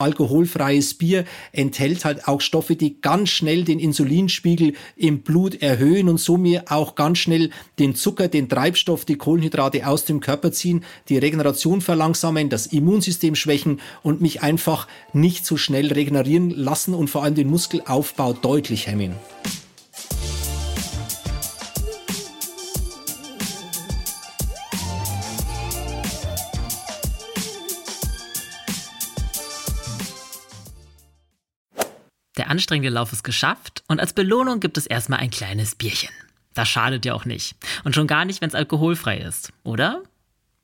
Alkoholfreies Bier enthält halt auch Stoffe, die ganz schnell den Insulinspiegel im Blut erhöhen und so mir auch ganz schnell den Zucker, den Treibstoff, die Kohlenhydrate aus dem Körper ziehen, die Regeneration verlangsamen, das Immunsystem schwächen und mich einfach nicht so schnell regenerieren lassen und vor allem den Muskelaufbau deutlich hemmen. Anstrengende Lauf ist geschafft und als Belohnung gibt es erstmal ein kleines Bierchen. Das schadet ja auch nicht. Und schon gar nicht, wenn es alkoholfrei ist, oder?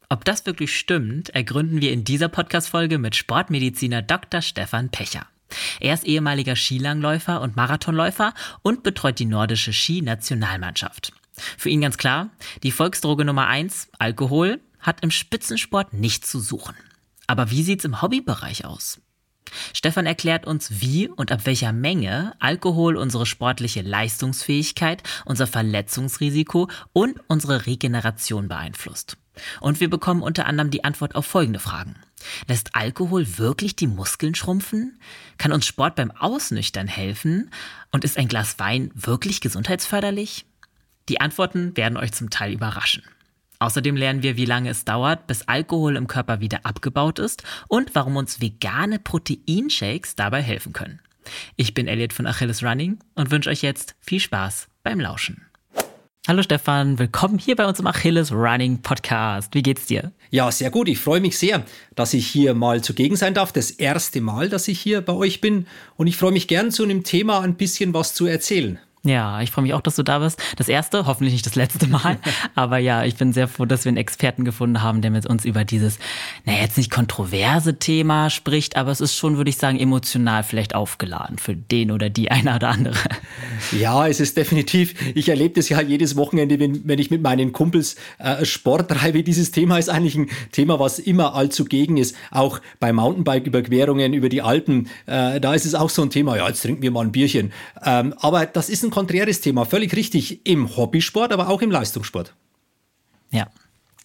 Ob das wirklich stimmt, ergründen wir in dieser Podcast-Folge mit Sportmediziner Dr. Stefan Pecher. Er ist ehemaliger Skilangläufer und Marathonläufer und betreut die nordische Ski-Nationalmannschaft. Für ihn ganz klar, die Volksdroge Nummer eins, Alkohol, hat im Spitzensport nichts zu suchen. Aber wie sieht's im Hobbybereich aus? Stefan erklärt uns, wie und ab welcher Menge Alkohol unsere sportliche Leistungsfähigkeit, unser Verletzungsrisiko und unsere Regeneration beeinflusst. Und wir bekommen unter anderem die Antwort auf folgende Fragen. Lässt Alkohol wirklich die Muskeln schrumpfen? Kann uns Sport beim Ausnüchtern helfen? Und ist ein Glas Wein wirklich gesundheitsförderlich? Die Antworten werden euch zum Teil überraschen. Außerdem lernen wir, wie lange es dauert, bis Alkohol im Körper wieder abgebaut ist und warum uns vegane Proteinshakes dabei helfen können. Ich bin Elliot von Achilles Running und wünsche euch jetzt viel Spaß beim Lauschen. Hallo Stefan, willkommen hier bei uns im Achilles Running Podcast. Wie geht's dir? Ja, sehr gut. Ich freue mich sehr, dass ich hier mal zugegen sein darf. Das erste Mal, dass ich hier bei euch bin. Und ich freue mich gern, zu einem Thema ein bisschen was zu erzählen. Ja, ich freue mich auch, dass du da bist. Das erste, hoffentlich nicht das letzte Mal. Aber ja, ich bin sehr froh, dass wir einen Experten gefunden haben, der mit uns über dieses, naja, jetzt nicht kontroverse Thema spricht, aber es ist schon, würde ich sagen, emotional vielleicht aufgeladen für den oder die eine oder andere. Ja, es ist definitiv. Ich erlebe das ja jedes Wochenende, wenn, wenn ich mit meinen Kumpels äh, Sport treibe. Dieses Thema ist eigentlich ein Thema, was immer allzu gegen ist. Auch bei Mountainbike-Überquerungen über die Alpen, äh, da ist es auch so ein Thema. Ja, jetzt trinken wir mal ein Bierchen. Ähm, aber das ist ein konträres Thema, völlig richtig, im Hobbysport, aber auch im Leistungssport. Ja.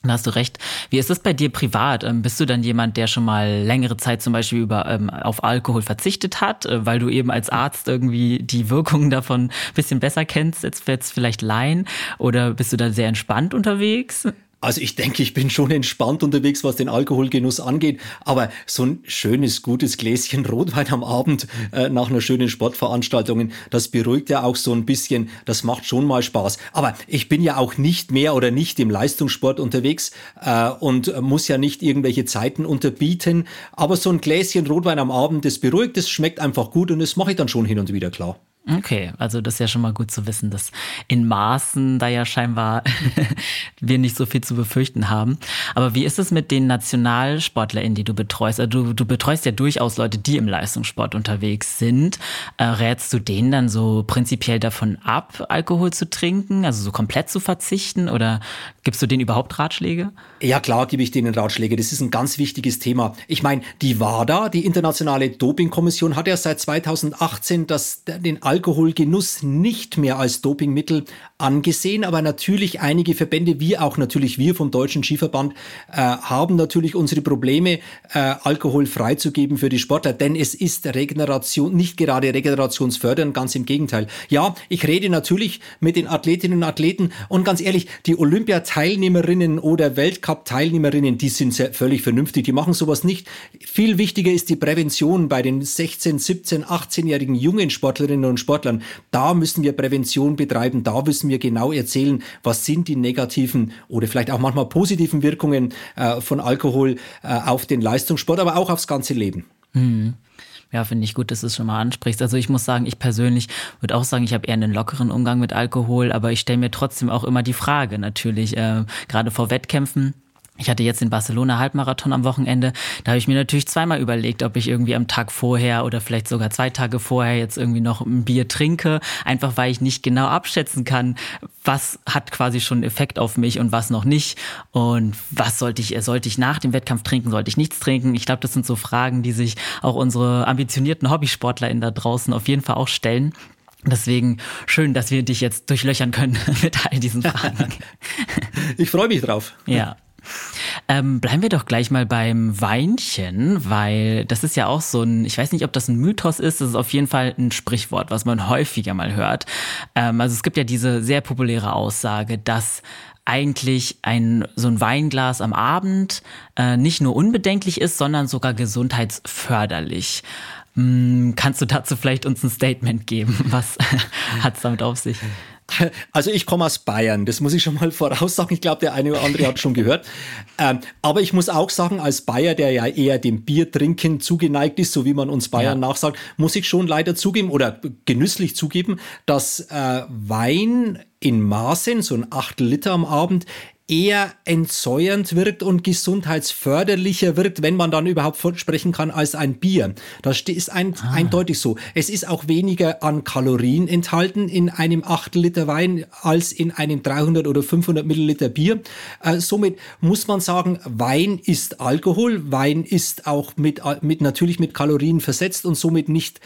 Da hast du recht. Wie ist es bei dir privat? Ähm, bist du dann jemand, der schon mal längere Zeit zum Beispiel über, ähm, auf Alkohol verzichtet hat, äh, weil du eben als Arzt irgendwie die Wirkungen davon ein bisschen besser kennst, jetzt, jetzt vielleicht Laien? Oder bist du da sehr entspannt unterwegs? Also ich denke, ich bin schon entspannt unterwegs, was den Alkoholgenuss angeht. Aber so ein schönes, gutes Gläschen Rotwein am Abend äh, nach einer schönen Sportveranstaltung, das beruhigt ja auch so ein bisschen. Das macht schon mal Spaß. Aber ich bin ja auch nicht mehr oder nicht im Leistungssport unterwegs äh, und muss ja nicht irgendwelche Zeiten unterbieten. Aber so ein Gläschen Rotwein am Abend, das beruhigt, das schmeckt einfach gut und das mache ich dann schon hin und wieder klar. Okay, also das ist ja schon mal gut zu wissen, dass in Maßen da ja scheinbar wir nicht so viel zu befürchten haben. Aber wie ist es mit den NationalsportlerInnen, die du betreust? Also du, du betreust ja durchaus Leute, die im Leistungssport unterwegs sind. Äh, rätst du denen dann so prinzipiell davon ab, Alkohol zu trinken, also so komplett zu verzichten? Oder gibst du denen überhaupt Ratschläge? Ja, klar gebe ich denen Ratschläge. Das ist ein ganz wichtiges Thema. Ich meine, die WADA, die Internationale Dopingkommission, hat ja seit 2018 das, den Alkoholgenuss nicht mehr als Dopingmittel angesehen, aber natürlich einige Verbände, wie auch natürlich wir vom Deutschen Skiverband, äh, haben natürlich unsere Probleme, äh, Alkohol freizugeben für die Sportler, denn es ist Regeneration, nicht gerade regenerationsfördernd, ganz im Gegenteil. Ja, ich rede natürlich mit den Athletinnen und Athleten und ganz ehrlich, die Olympiateilnehmerinnen oder Weltcup-Teilnehmerinnen, die sind sehr, völlig vernünftig, die machen sowas nicht. Viel wichtiger ist die Prävention bei den 16, 17, 18-jährigen jungen Sportlerinnen und Sportlern. Da müssen wir Prävention betreiben, da müssen wir genau erzählen, was sind die negativen oder vielleicht auch manchmal positiven Wirkungen äh, von Alkohol äh, auf den Leistungssport, aber auch aufs ganze Leben. Mhm. Ja, finde ich gut, dass du es schon mal ansprichst. Also ich muss sagen, ich persönlich würde auch sagen, ich habe eher einen lockeren Umgang mit Alkohol, aber ich stelle mir trotzdem auch immer die Frage natürlich, äh, gerade vor Wettkämpfen ich hatte jetzt den Barcelona Halbmarathon am Wochenende. Da habe ich mir natürlich zweimal überlegt, ob ich irgendwie am Tag vorher oder vielleicht sogar zwei Tage vorher jetzt irgendwie noch ein Bier trinke. Einfach weil ich nicht genau abschätzen kann, was hat quasi schon einen Effekt auf mich und was noch nicht. Und was sollte ich, sollte ich nach dem Wettkampf trinken, sollte ich nichts trinken? Ich glaube, das sind so Fragen, die sich auch unsere ambitionierten HobbysportlerInnen da draußen auf jeden Fall auch stellen. Deswegen schön, dass wir dich jetzt durchlöchern können mit all diesen Fragen. Ich freue mich drauf. Ja. Ähm, bleiben wir doch gleich mal beim Weinchen, weil das ist ja auch so ein, ich weiß nicht, ob das ein Mythos ist, das ist auf jeden Fall ein Sprichwort, was man häufiger mal hört. Ähm, also es gibt ja diese sehr populäre Aussage, dass eigentlich ein so ein Weinglas am Abend äh, nicht nur unbedenklich ist, sondern sogar gesundheitsförderlich. Hm, kannst du dazu vielleicht uns ein Statement geben? Was hat es damit auf sich? Also ich komme aus Bayern, das muss ich schon mal voraussagen. Ich glaube, der eine oder andere hat schon gehört. Ähm, aber ich muss auch sagen, als Bayer, der ja eher dem Biertrinken zugeneigt ist, so wie man uns Bayern ja. nachsagt, muss ich schon leider zugeben oder genüsslich zugeben, dass äh, Wein in Maßen, so ein Achtel Liter am Abend, eher entsäuernd wirkt und gesundheitsförderlicher wirkt, wenn man dann überhaupt sprechen kann, als ein Bier. Das ist ein, ah. eindeutig so. Es ist auch weniger an Kalorien enthalten in einem Achtel Liter Wein als in einem 300 oder 500 Milliliter Bier. Äh, somit muss man sagen, Wein ist Alkohol. Wein ist auch mit, mit natürlich mit Kalorien versetzt und somit nicht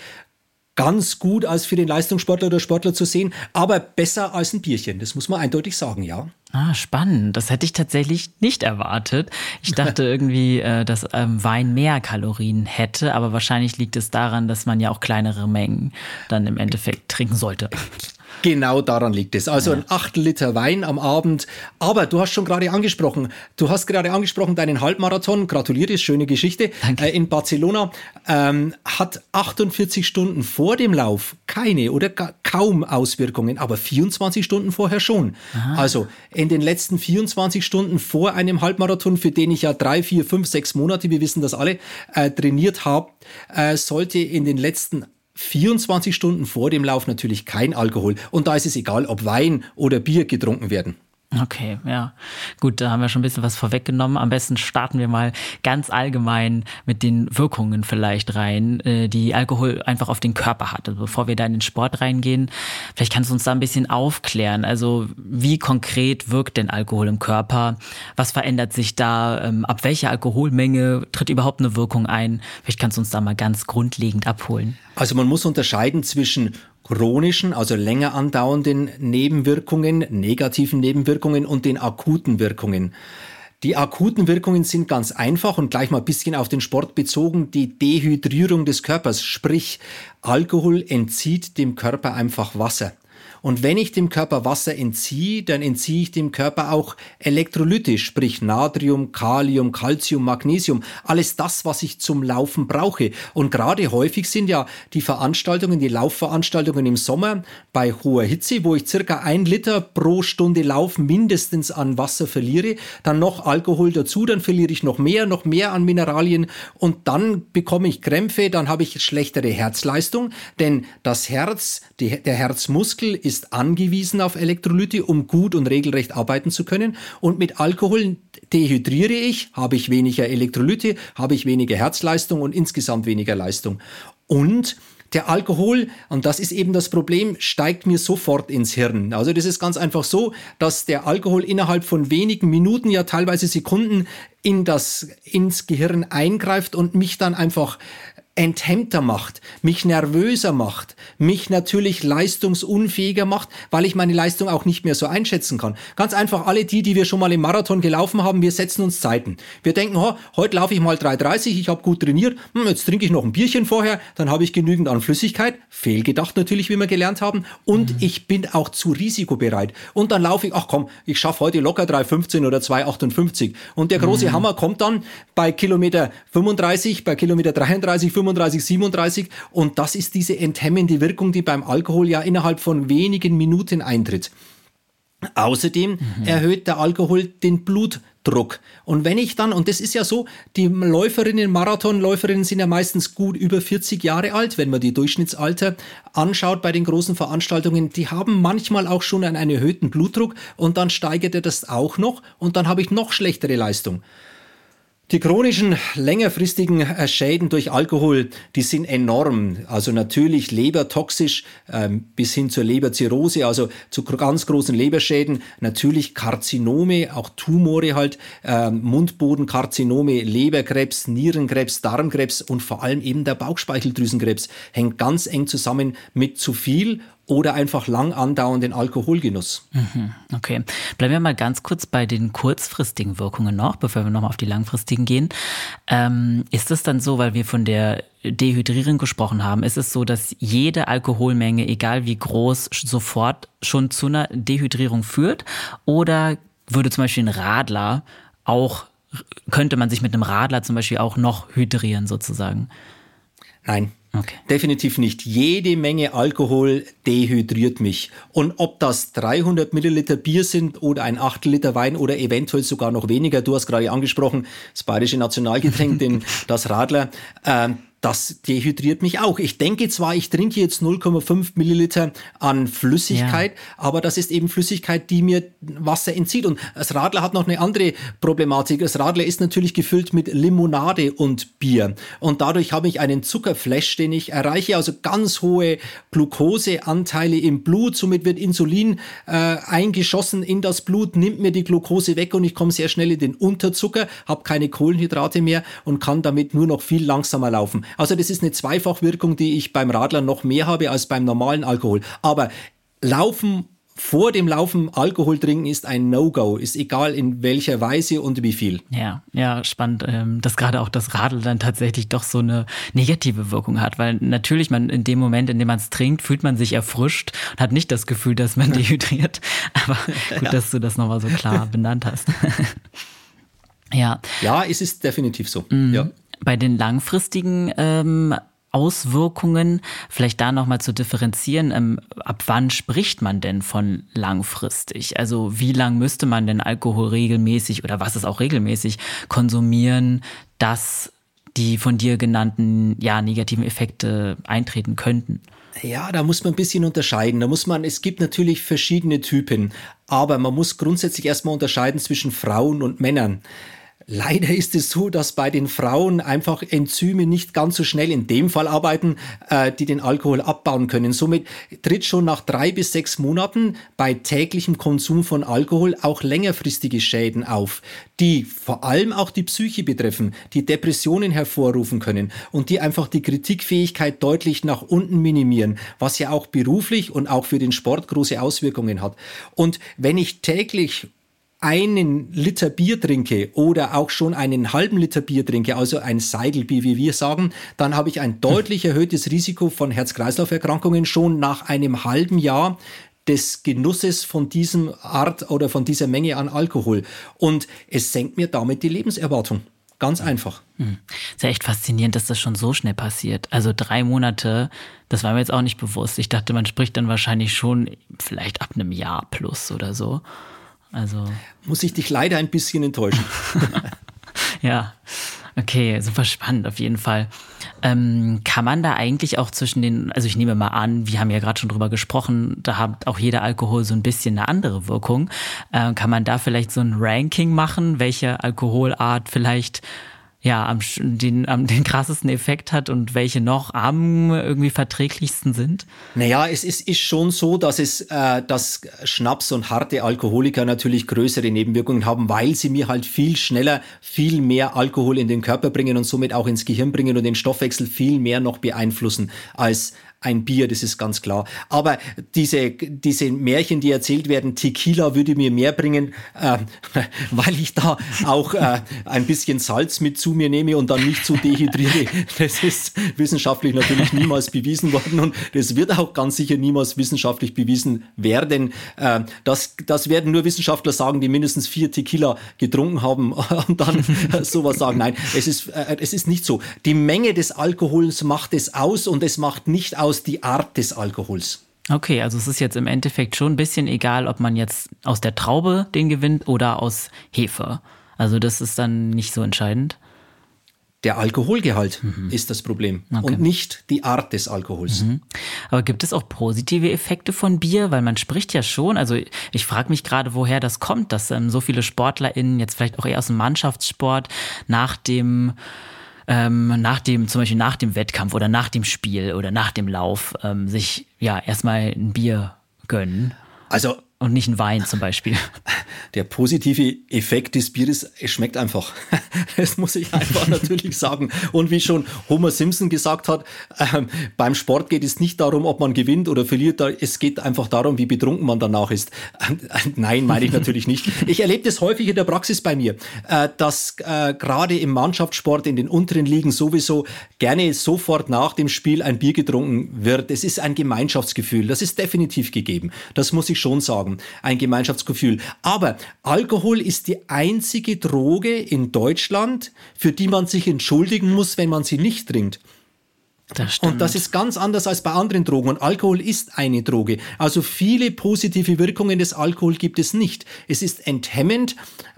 ganz gut als für den Leistungssportler oder Sportler zu sehen, aber besser als ein Bierchen. Das muss man eindeutig sagen, ja. Ah, spannend. Das hätte ich tatsächlich nicht erwartet. Ich dachte irgendwie, äh, dass ähm, Wein mehr Kalorien hätte, aber wahrscheinlich liegt es daran, dass man ja auch kleinere Mengen dann im Endeffekt trinken sollte. Genau daran liegt es. Also ja. ein Achtel Liter Wein am Abend. Aber du hast schon gerade angesprochen, du hast gerade angesprochen deinen Halbmarathon. Gratuliere, schöne Geschichte. Danke. Äh, in Barcelona ähm, hat 48 Stunden vor dem Lauf keine oder kaum Auswirkungen, aber 24 Stunden vorher schon. Aha. Also in den letzten 24 Stunden vor einem Halbmarathon, für den ich ja drei, vier, fünf, sechs Monate, wir wissen das alle, äh, trainiert habe, äh, sollte in den letzten 24 Stunden vor dem Lauf natürlich kein Alkohol. Und da ist es egal, ob Wein oder Bier getrunken werden. Okay, ja. Gut, da haben wir schon ein bisschen was vorweggenommen. Am besten starten wir mal ganz allgemein mit den Wirkungen vielleicht rein, äh, die Alkohol einfach auf den Körper hat. Also bevor wir da in den Sport reingehen, vielleicht kannst du uns da ein bisschen aufklären. Also wie konkret wirkt denn Alkohol im Körper? Was verändert sich da? Ähm, ab welcher Alkoholmenge tritt überhaupt eine Wirkung ein? Vielleicht kannst du uns da mal ganz grundlegend abholen. Also man muss unterscheiden zwischen chronischen, also länger andauernden Nebenwirkungen, negativen Nebenwirkungen und den akuten Wirkungen. Die akuten Wirkungen sind ganz einfach und gleich mal ein bisschen auf den Sport bezogen. Die Dehydrierung des Körpers, sprich Alkohol entzieht dem Körper einfach Wasser. Und wenn ich dem Körper Wasser entziehe, dann entziehe ich dem Körper auch Elektrolyte, sprich Natrium, Kalium, Calcium, Magnesium, alles das, was ich zum Laufen brauche. Und gerade häufig sind ja die Veranstaltungen, die Laufveranstaltungen im Sommer bei hoher Hitze, wo ich circa ein Liter pro Stunde Lauf mindestens an Wasser verliere, dann noch Alkohol dazu, dann verliere ich noch mehr, noch mehr an Mineralien und dann bekomme ich Krämpfe, dann habe ich schlechtere Herzleistung, denn das Herz, die, der Herzmuskel ist ist angewiesen auf Elektrolyte, um gut und regelrecht arbeiten zu können. Und mit Alkohol dehydriere ich, habe ich weniger Elektrolyte, habe ich weniger Herzleistung und insgesamt weniger Leistung. Und der Alkohol, und das ist eben das Problem, steigt mir sofort ins Hirn. Also das ist ganz einfach so, dass der Alkohol innerhalb von wenigen Minuten, ja teilweise Sekunden in das, ins Gehirn eingreift und mich dann einfach enthemmter macht, mich nervöser macht, mich natürlich leistungsunfähiger macht, weil ich meine Leistung auch nicht mehr so einschätzen kann. Ganz einfach alle die, die wir schon mal im Marathon gelaufen haben, wir setzen uns Zeiten. Wir denken, oh, heute laufe ich mal 3,30, ich habe gut trainiert, hm, jetzt trinke ich noch ein Bierchen vorher, dann habe ich genügend an Flüssigkeit, fehlgedacht natürlich, wie wir gelernt haben, und mhm. ich bin auch zu risikobereit. Und dann laufe ich, ach komm, ich schaffe heute locker 3,15 oder 2,58. Und der große mhm. Hammer kommt dann bei Kilometer 35, bei Kilometer 33, 35, 37 und das ist diese enthemmende Wirkung, die beim Alkohol ja innerhalb von wenigen Minuten eintritt. Außerdem mhm. erhöht der Alkohol den Blutdruck. Und wenn ich dann, und das ist ja so, die Läuferinnen, Marathonläuferinnen sind ja meistens gut über 40 Jahre alt, wenn man die Durchschnittsalter anschaut bei den großen Veranstaltungen, die haben manchmal auch schon einen erhöhten Blutdruck und dann steigert er das auch noch und dann habe ich noch schlechtere Leistung. Die chronischen, längerfristigen äh, Schäden durch Alkohol, die sind enorm. Also natürlich lebertoxisch ähm, bis hin zur Leberzirrhose, also zu ganz großen Leberschäden. Natürlich Karzinome, auch Tumore halt, ähm, Mundbodenkarzinome, Leberkrebs, Nierenkrebs, Darmkrebs und vor allem eben der Bauchspeicheldrüsenkrebs hängt ganz eng zusammen mit zu viel oder einfach lang andauernden Alkoholgenuss. Mhm, okay. Bleiben wir mal ganz kurz bei den kurzfristigen Wirkungen noch, bevor wir nochmal auf die langfristigen gehen. Ähm, ist es dann so, weil wir von der Dehydrierung gesprochen haben, ist es so, dass jede Alkoholmenge, egal wie groß, sofort schon zu einer Dehydrierung führt? Oder würde zum Beispiel ein Radler auch, könnte man sich mit einem Radler zum Beispiel auch noch hydrieren sozusagen? Nein, Okay. Definitiv nicht. Jede Menge Alkohol dehydriert mich. Und ob das 300 Milliliter Bier sind oder ein Achtel Liter Wein oder eventuell sogar noch weniger, du hast gerade angesprochen, das bayerische Nationalgetränk, den, das Radler, äh, das dehydriert mich auch. Ich denke zwar, ich trinke jetzt 0,5 Milliliter an Flüssigkeit, ja. aber das ist eben Flüssigkeit, die mir Wasser entzieht. Und das Radler hat noch eine andere Problematik. Das Radler ist natürlich gefüllt mit Limonade und Bier. Und dadurch habe ich einen Zuckerflash, den ich erreiche, also ganz hohe Glukoseanteile im Blut. Somit wird Insulin äh, eingeschossen in das Blut, nimmt mir die Glucose weg und ich komme sehr schnell in den Unterzucker, habe keine Kohlenhydrate mehr und kann damit nur noch viel langsamer laufen. Also das ist eine Zweifachwirkung, die ich beim Radler noch mehr habe als beim normalen Alkohol. Aber Laufen vor dem Laufen Alkohol trinken ist ein No-Go, ist egal in welcher Weise und wie viel. Ja, ja, spannend, ähm, dass gerade auch das Radl dann tatsächlich doch so eine negative Wirkung hat, weil natürlich man in dem Moment, in dem man es trinkt, fühlt man sich erfrischt und hat nicht das Gefühl, dass man dehydriert. Aber gut, ja. dass du das nochmal so klar benannt hast. ja. Ja, es ist definitiv so. Mhm. Ja bei den langfristigen ähm, Auswirkungen, vielleicht da nochmal zu differenzieren, ähm, ab wann spricht man denn von langfristig? Also wie lang müsste man denn Alkohol regelmäßig oder was ist auch regelmäßig konsumieren, dass die von dir genannten ja, negativen Effekte eintreten könnten? Ja, da muss man ein bisschen unterscheiden. Da muss man, es gibt natürlich verschiedene Typen, aber man muss grundsätzlich erstmal unterscheiden zwischen Frauen und Männern. Leider ist es so, dass bei den Frauen einfach Enzyme nicht ganz so schnell in dem Fall arbeiten, äh, die den Alkohol abbauen können. Somit tritt schon nach drei bis sechs Monaten bei täglichem Konsum von Alkohol auch längerfristige Schäden auf, die vor allem auch die Psyche betreffen, die Depressionen hervorrufen können und die einfach die Kritikfähigkeit deutlich nach unten minimieren, was ja auch beruflich und auch für den Sport große Auswirkungen hat. Und wenn ich täglich einen Liter Bier trinke oder auch schon einen halben Liter Bier trinke, also ein Seidelbier, wie wir sagen, dann habe ich ein deutlich erhöhtes Risiko von Herz-Kreislauf-Erkrankungen schon nach einem halben Jahr des Genusses von diesem Art oder von dieser Menge an Alkohol. Und es senkt mir damit die Lebenserwartung. Ganz einfach. Hm. Ist ja echt faszinierend, dass das schon so schnell passiert. Also drei Monate, das war mir jetzt auch nicht bewusst. Ich dachte, man spricht dann wahrscheinlich schon vielleicht ab einem Jahr plus oder so. Also muss ich dich leider ein bisschen enttäuschen. ja, okay, super spannend auf jeden Fall. Ähm, kann man da eigentlich auch zwischen den, also ich nehme mal an, wir haben ja gerade schon drüber gesprochen, da hat auch jeder Alkohol so ein bisschen eine andere Wirkung. Äh, kann man da vielleicht so ein Ranking machen, welche Alkoholart vielleicht ja, am, den, am, den krassesten Effekt hat und welche noch am irgendwie verträglichsten sind? Naja, es ist, ist schon so, dass es, äh, dass Schnaps und harte Alkoholiker natürlich größere Nebenwirkungen haben, weil sie mir halt viel schneller, viel mehr Alkohol in den Körper bringen und somit auch ins Gehirn bringen und den Stoffwechsel viel mehr noch beeinflussen als ein Bier, das ist ganz klar. Aber diese, diese Märchen, die erzählt werden, Tequila würde mir mehr bringen, äh, weil ich da auch äh, ein bisschen Salz mit zu mir nehme und dann nicht zu dehydriere. Das ist wissenschaftlich natürlich niemals bewiesen worden und das wird auch ganz sicher niemals wissenschaftlich bewiesen werden. Äh, das, das werden nur Wissenschaftler sagen, die mindestens vier Tequila getrunken haben und dann sowas sagen. Nein, es ist, äh, es ist nicht so. Die Menge des Alkohols macht es aus und es macht nicht aus, aus die Art des Alkohols. Okay, also es ist jetzt im Endeffekt schon ein bisschen egal, ob man jetzt aus der Traube den gewinnt oder aus Hefe. Also das ist dann nicht so entscheidend. Der Alkoholgehalt mhm. ist das Problem okay. und nicht die Art des Alkohols. Mhm. Aber gibt es auch positive Effekte von Bier? Weil man spricht ja schon, also ich frage mich gerade, woher das kommt, dass ähm, so viele SportlerInnen jetzt vielleicht auch eher aus dem Mannschaftssport nach dem ähm, nach dem, zum Beispiel nach dem Wettkampf oder nach dem Spiel oder nach dem Lauf ähm, sich ja erstmal ein Bier gönnen. Also und nicht ein Wein zum Beispiel. Der positive Effekt des Bieres, es schmeckt einfach. Das muss ich einfach natürlich sagen. Und wie schon Homer Simpson gesagt hat, äh, beim Sport geht es nicht darum, ob man gewinnt oder verliert. Es geht einfach darum, wie betrunken man danach ist. Äh, nein, meine ich natürlich nicht. Ich erlebe das häufig in der Praxis bei mir, äh, dass äh, gerade im Mannschaftssport in den unteren Ligen sowieso gerne sofort nach dem Spiel ein Bier getrunken wird. Es ist ein Gemeinschaftsgefühl. Das ist definitiv gegeben. Das muss ich schon sagen. Ein Gemeinschaftsgefühl. Aber Alkohol ist die einzige Droge in Deutschland, für die man sich entschuldigen muss, wenn man sie nicht trinkt. Das und das ist ganz anders als bei anderen Drogen. Und Alkohol ist eine Droge. Also viele positive Wirkungen des Alkohol gibt es nicht. Es ist enthemmend,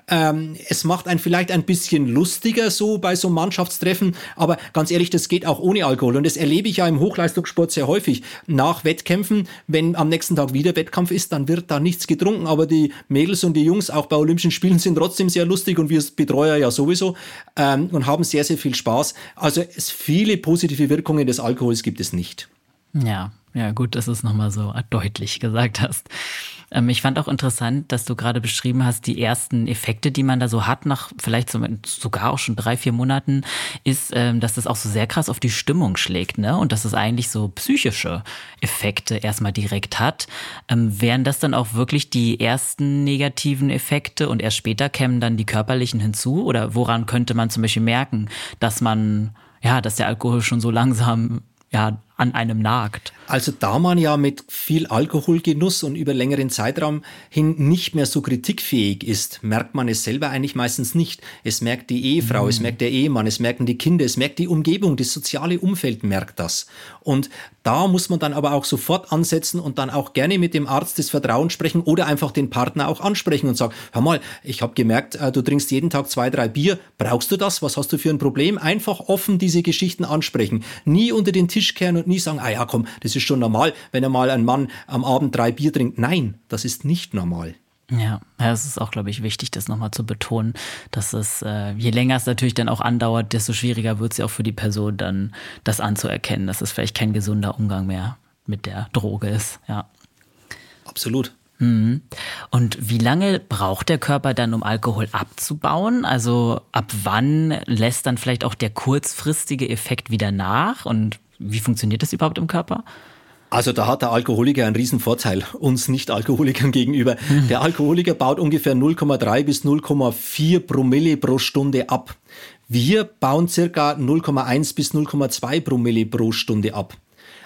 ähm, es macht einen vielleicht ein bisschen lustiger so bei so Mannschaftstreffen, aber ganz ehrlich, das geht auch ohne Alkohol. Und das erlebe ich ja im Hochleistungssport sehr häufig. Nach Wettkämpfen, wenn am nächsten Tag wieder Wettkampf ist, dann wird da nichts getrunken. Aber die Mädels und die Jungs, auch bei Olympischen Spielen, sind trotzdem sehr lustig und wir Betreuer ja sowieso ähm, und haben sehr, sehr viel Spaß. Also es viele positive Wirkungen des Alkohols gibt es nicht. Ja, ja, gut, dass du es nochmal so deutlich gesagt hast. Ähm, ich fand auch interessant, dass du gerade beschrieben hast, die ersten Effekte, die man da so hat, nach vielleicht so, sogar auch schon drei, vier Monaten, ist, ähm, dass das auch so sehr krass auf die Stimmung schlägt, ne? Und dass es eigentlich so psychische Effekte erstmal direkt hat. Ähm, wären das dann auch wirklich die ersten negativen Effekte und erst später kämen dann die körperlichen hinzu? Oder woran könnte man zum Beispiel merken, dass man, ja, dass der Alkohol schon so langsam ja, an einem nagt. Also da man ja mit viel Alkoholgenuss und über längeren Zeitraum hin nicht mehr so kritikfähig ist, merkt man es selber eigentlich meistens nicht. Es merkt die Ehefrau, mhm. es merkt der Ehemann, es merken die Kinder, es merkt die Umgebung, das soziale Umfeld merkt das. Und da muss man dann aber auch sofort ansetzen und dann auch gerne mit dem Arzt des Vertrauens sprechen oder einfach den Partner auch ansprechen und sagen, hör mal, ich habe gemerkt, äh, du trinkst jeden Tag zwei, drei Bier, brauchst du das? Was hast du für ein Problem? Einfach offen diese Geschichten ansprechen. Nie unter den Tisch kehren und nie sagen, ah ja, komm, das ist schon normal, wenn er mal ein Mann am Abend drei Bier trinkt. Nein, das ist nicht normal. Ja, es ist auch, glaube ich, wichtig, das nochmal zu betonen, dass es, äh, je länger es natürlich dann auch andauert, desto schwieriger wird es ja auch für die Person dann, das anzuerkennen, dass es vielleicht kein gesunder Umgang mehr mit der Droge ist, ja. Absolut. Mhm. Und wie lange braucht der Körper dann, um Alkohol abzubauen? Also ab wann lässt dann vielleicht auch der kurzfristige Effekt wieder nach? Und wie funktioniert das überhaupt im Körper? Also da hat der Alkoholiker einen riesen Vorteil uns Nicht-Alkoholikern gegenüber. Mhm. Der Alkoholiker baut ungefähr 0,3 bis 0,4 Promille pro Stunde ab. Wir bauen circa 0,1 bis 0,2 Promille pro Stunde ab.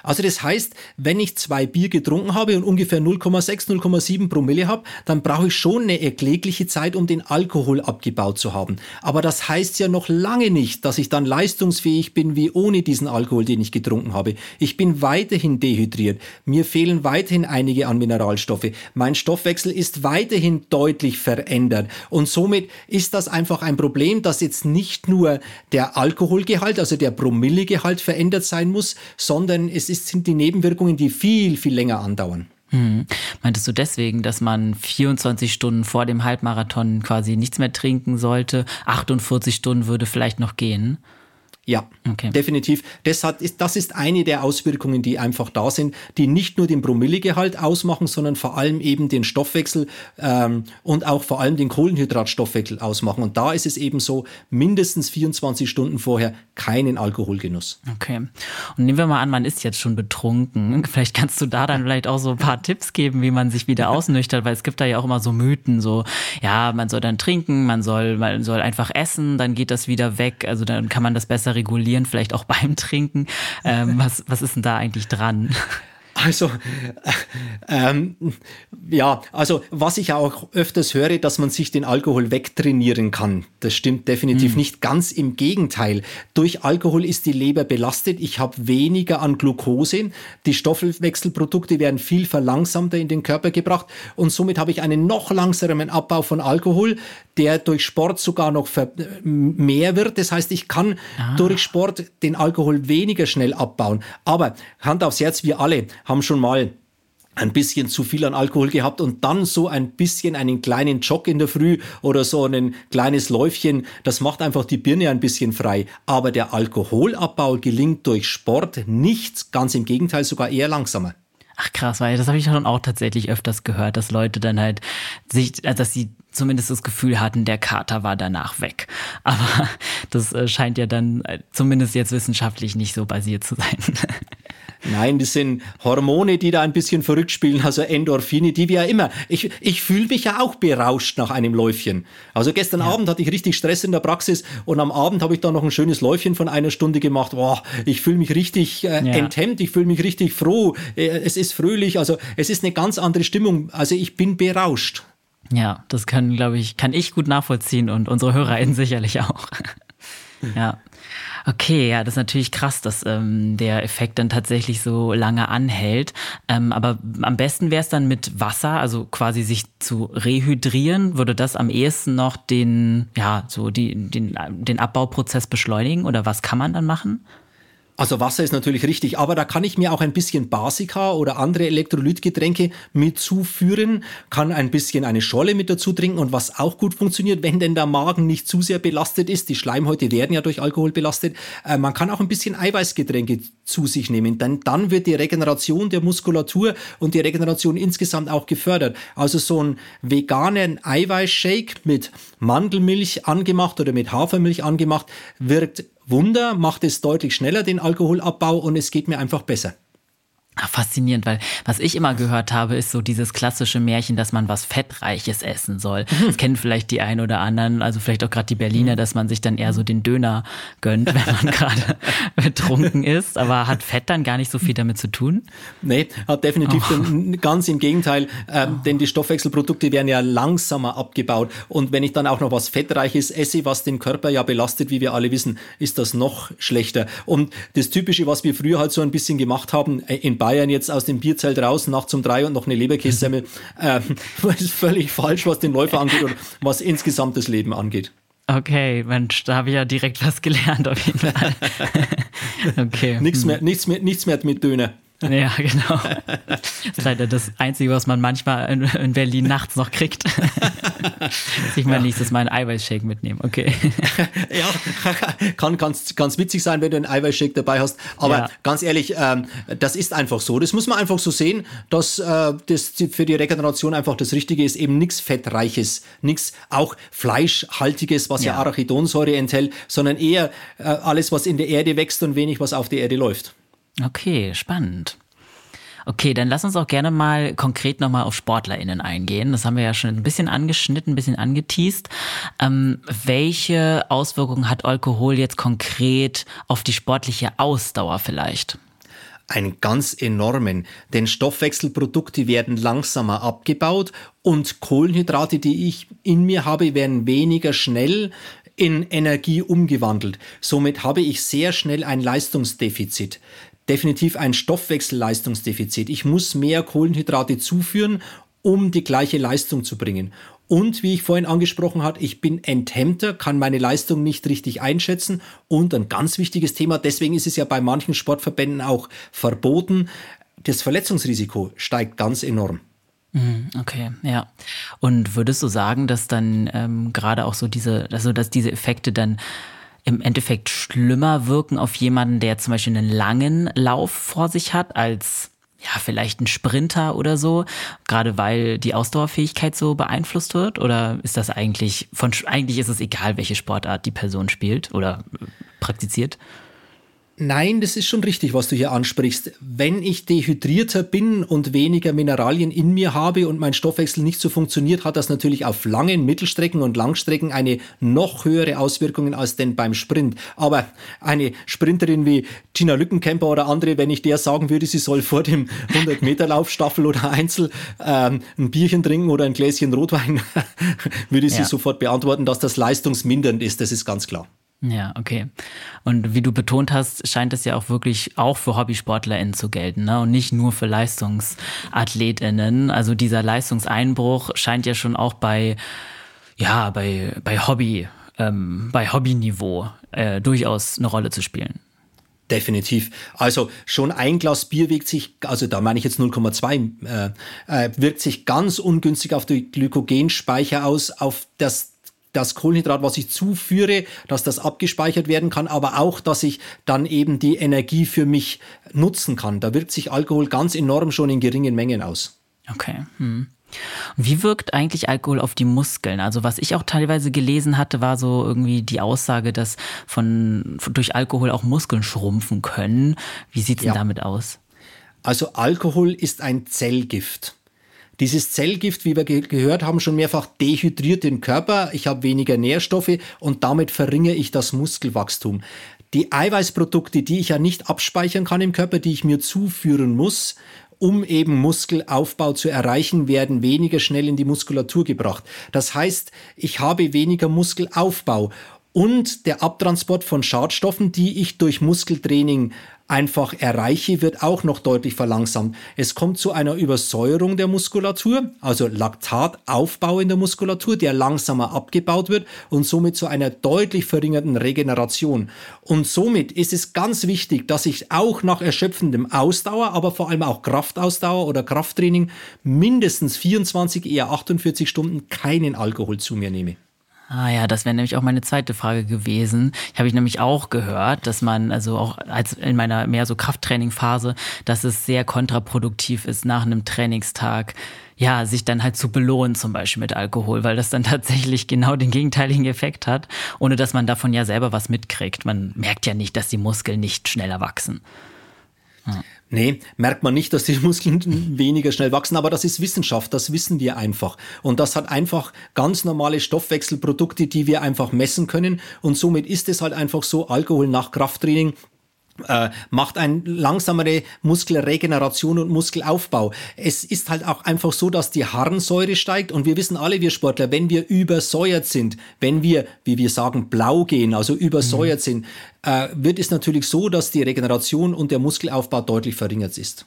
Also das heißt, wenn ich zwei Bier getrunken habe und ungefähr 0,6, 0,7 Promille habe, dann brauche ich schon eine erklägliche Zeit, um den Alkohol abgebaut zu haben. Aber das heißt ja noch lange nicht, dass ich dann leistungsfähig bin wie ohne diesen Alkohol, den ich getrunken habe. Ich bin weiterhin dehydriert. Mir fehlen weiterhin einige an Mineralstoffe. Mein Stoffwechsel ist weiterhin deutlich verändert. Und somit ist das einfach ein Problem, dass jetzt nicht nur der Alkoholgehalt, also der Promillegehalt verändert sein muss, sondern es ist, sind die Nebenwirkungen, die viel, viel länger andauern. Hm. Meintest du deswegen, dass man 24 Stunden vor dem Halbmarathon quasi nichts mehr trinken sollte? 48 Stunden würde vielleicht noch gehen? Ja, okay. definitiv. Das, hat, das ist eine der Auswirkungen, die einfach da sind, die nicht nur den Promillegehalt ausmachen, sondern vor allem eben den Stoffwechsel ähm, und auch vor allem den Kohlenhydratstoffwechsel ausmachen. Und da ist es eben so, mindestens 24 Stunden vorher keinen Alkoholgenuss. Okay. Und nehmen wir mal an, man ist jetzt schon betrunken. Vielleicht kannst du da dann vielleicht auch so ein paar Tipps geben, wie man sich wieder ausnüchtert, weil es gibt da ja auch immer so Mythen, so, ja, man soll dann trinken, man soll, man soll einfach essen, dann geht das wieder weg. Also dann kann man das besser regulieren, vielleicht auch beim Trinken. Ähm, was, was ist denn da eigentlich dran? Also, ähm, ja, also was ich auch öfters höre, dass man sich den Alkohol wegtrainieren kann. Das stimmt definitiv mhm. nicht. Ganz im Gegenteil. Durch Alkohol ist die Leber belastet. Ich habe weniger an Glucose. Die Stoffwechselprodukte werden viel verlangsamter in den Körper gebracht und somit habe ich einen noch langsamen Abbau von Alkohol, der durch Sport sogar noch mehr wird. Das heißt, ich kann ah. durch Sport den Alkohol weniger schnell abbauen. Aber Hand aufs Herz, wir alle haben schon mal ein bisschen zu viel an Alkohol gehabt und dann so ein bisschen einen kleinen Jog in der Früh oder so ein kleines Läufchen, das macht einfach die Birne ein bisschen frei. Aber der Alkoholabbau gelingt durch Sport nichts, ganz im Gegenteil, sogar eher langsamer. Ach krass, weil das habe ich schon auch tatsächlich öfters gehört, dass Leute dann halt sich, äh, dass sie zumindest das Gefühl hatten, der Kater war danach weg. Aber das äh, scheint ja dann äh, zumindest jetzt wissenschaftlich nicht so basiert zu sein. Nein, das sind Hormone, die da ein bisschen verrückt spielen, also Endorphine, die wir ja immer. Ich, ich fühle mich ja auch berauscht nach einem Läufchen. Also gestern ja. Abend hatte ich richtig Stress in der Praxis und am Abend habe ich dann noch ein schönes Läufchen von einer Stunde gemacht. Boah, ich fühle mich richtig äh, ja. enthemmt, ich fühle mich richtig froh. Äh, es ist fröhlich, also es ist eine ganz andere Stimmung. Also ich bin berauscht. Ja, das kann, glaube ich, kann ich gut nachvollziehen und unsere HörerInnen sicherlich auch. ja. Okay, ja, das ist natürlich krass, dass ähm, der Effekt dann tatsächlich so lange anhält. Ähm, aber am besten wäre es dann mit Wasser, also quasi sich zu rehydrieren. Würde das am ehesten noch den, ja, so die, den, den Abbauprozess beschleunigen oder was kann man dann machen? Also Wasser ist natürlich richtig, aber da kann ich mir auch ein bisschen Basika oder andere Elektrolytgetränke mit zuführen, kann ein bisschen eine Scholle mit dazu trinken und was auch gut funktioniert, wenn denn der Magen nicht zu sehr belastet ist, die Schleimhäute werden ja durch Alkohol belastet, äh, man kann auch ein bisschen Eiweißgetränke zu sich nehmen, denn dann wird die Regeneration der Muskulatur und die Regeneration insgesamt auch gefördert. Also so ein veganen Eiweißshake mit Mandelmilch angemacht oder mit Hafermilch angemacht wirkt Wunder, macht es deutlich schneller den Alkoholabbau und es geht mir einfach besser. Ach, faszinierend, weil was ich immer gehört habe, ist so dieses klassische Märchen, dass man was Fettreiches essen soll. Mhm. Das kennen vielleicht die einen oder anderen, also vielleicht auch gerade die Berliner, mhm. dass man sich dann eher so den Döner gönnt, wenn man gerade betrunken ist. Aber hat Fett dann gar nicht so viel damit zu tun? Nee, hat definitiv oh. ganz im Gegenteil, ähm, oh. denn die Stoffwechselprodukte werden ja langsamer abgebaut. Und wenn ich dann auch noch was Fettreiches esse, was den Körper ja belastet, wie wir alle wissen, ist das noch schlechter. Und das Typische, was wir früher halt so ein bisschen gemacht haben, äh, in Bayern jetzt aus dem Bierzelt raus, nachts um drei und noch eine Leberkässemmel. ähm, ist völlig falsch, was den Läufer angeht und was insgesamt das Leben angeht. Okay, Mensch, da habe ich ja direkt was gelernt auf jeden Fall. okay. Nichts mehr, nichts mehr, nichts mehr mit Döner. Ja, genau. Das ist leider das Einzige, was man manchmal in, in Berlin nachts noch kriegt. ich mal ja. nächstes Mal einen Eiweißshake mitnehmen. Okay. Ja, kann ganz, ganz witzig sein, wenn du einen Eiweißshake dabei hast. Aber ja. ganz ehrlich, ähm, das ist einfach so. Das muss man einfach so sehen, dass äh, das für die Regeneration einfach das Richtige ist. Eben nichts Fettreiches, nichts auch Fleischhaltiges, was ja, ja Arachidonsäure enthält, sondern eher äh, alles, was in der Erde wächst und wenig, was auf der Erde läuft. Okay, spannend. Okay, dann lass uns auch gerne mal konkret nochmal auf SportlerInnen eingehen. Das haben wir ja schon ein bisschen angeschnitten, ein bisschen angeteased. Ähm, welche Auswirkungen hat Alkohol jetzt konkret auf die sportliche Ausdauer vielleicht? einen ganz enormen, denn Stoffwechselprodukte werden langsamer abgebaut und Kohlenhydrate, die ich in mir habe, werden weniger schnell in Energie umgewandelt. Somit habe ich sehr schnell ein Leistungsdefizit definitiv ein Stoffwechselleistungsdefizit. Ich muss mehr Kohlenhydrate zuführen, um die gleiche Leistung zu bringen. Und wie ich vorhin angesprochen habe, ich bin enthemmter, kann meine Leistung nicht richtig einschätzen. Und ein ganz wichtiges Thema, deswegen ist es ja bei manchen Sportverbänden auch verboten, das Verletzungsrisiko steigt ganz enorm. Mhm, okay, ja. Und würdest du sagen, dass dann ähm, gerade auch so diese, also dass diese Effekte dann im Endeffekt schlimmer wirken auf jemanden, der zum Beispiel einen langen Lauf vor sich hat, als ja, vielleicht ein Sprinter oder so, gerade weil die Ausdauerfähigkeit so beeinflusst wird? Oder ist das eigentlich von, eigentlich ist es egal, welche Sportart die Person spielt oder praktiziert? Nein, das ist schon richtig, was du hier ansprichst. Wenn ich dehydrierter bin und weniger Mineralien in mir habe und mein Stoffwechsel nicht so funktioniert, hat das natürlich auf langen Mittelstrecken und Langstrecken eine noch höhere Auswirkungen als denn beim Sprint. Aber eine Sprinterin wie Tina Lückenkämper oder andere, wenn ich der sagen würde, sie soll vor dem 100-Meter-Lauf Staffel oder Einzel ähm, ein Bierchen trinken oder ein Gläschen Rotwein, würde sie ja. sofort beantworten, dass das leistungsmindernd ist. Das ist ganz klar. Ja, okay. Und wie du betont hast, scheint es ja auch wirklich auch für HobbysportlerInnen zu gelten, ne? Und nicht nur für LeistungsathletInnen. Also dieser Leistungseinbruch scheint ja schon auch bei, ja, bei, bei Hobby, ähm, bei Hobbyniveau äh, durchaus eine Rolle zu spielen. Definitiv. Also schon ein Glas Bier wirkt sich, also da meine ich jetzt 0,2, äh, äh, wirkt sich ganz ungünstig auf die Glykogenspeicher aus, auf das das Kohlenhydrat, was ich zuführe, dass das abgespeichert werden kann, aber auch, dass ich dann eben die Energie für mich nutzen kann. Da wirkt sich Alkohol ganz enorm schon in geringen Mengen aus. Okay. Hm. Wie wirkt eigentlich Alkohol auf die Muskeln? Also was ich auch teilweise gelesen hatte, war so irgendwie die Aussage, dass von, durch Alkohol auch Muskeln schrumpfen können. Wie sieht es ja. denn damit aus? Also Alkohol ist ein Zellgift. Dieses Zellgift, wie wir ge gehört haben, schon mehrfach dehydriert den Körper. Ich habe weniger Nährstoffe und damit verringere ich das Muskelwachstum. Die Eiweißprodukte, die ich ja nicht abspeichern kann im Körper, die ich mir zuführen muss, um eben Muskelaufbau zu erreichen, werden weniger schnell in die Muskulatur gebracht. Das heißt, ich habe weniger Muskelaufbau und der Abtransport von Schadstoffen, die ich durch Muskeltraining einfach erreiche, wird auch noch deutlich verlangsamt. Es kommt zu einer Übersäuerung der Muskulatur, also Laktataufbau in der Muskulatur, der langsamer abgebaut wird und somit zu einer deutlich verringerten Regeneration. Und somit ist es ganz wichtig, dass ich auch nach erschöpfendem Ausdauer, aber vor allem auch Kraftausdauer oder Krafttraining mindestens 24, eher 48 Stunden keinen Alkohol zu mir nehme. Ah ja, das wäre nämlich auch meine zweite Frage gewesen. Habe ich nämlich auch gehört, dass man, also auch als in meiner mehr so Krafttraining-Phase, dass es sehr kontraproduktiv ist, nach einem Trainingstag, ja, sich dann halt zu belohnen, zum Beispiel mit Alkohol, weil das dann tatsächlich genau den gegenteiligen Effekt hat, ohne dass man davon ja selber was mitkriegt. Man merkt ja nicht, dass die Muskeln nicht schneller wachsen. Ja. Nee, merkt man nicht, dass die Muskeln weniger schnell wachsen, aber das ist Wissenschaft, das wissen wir einfach. Und das hat einfach ganz normale Stoffwechselprodukte, die wir einfach messen können. Und somit ist es halt einfach so, Alkohol nach Krafttraining äh, macht eine langsamere Muskelregeneration und Muskelaufbau. Es ist halt auch einfach so, dass die Harnsäure steigt und wir wissen alle, wir Sportler, wenn wir übersäuert sind, wenn wir, wie wir sagen, blau gehen, also übersäuert mhm. sind, äh, wird es natürlich so, dass die Regeneration und der Muskelaufbau deutlich verringert ist.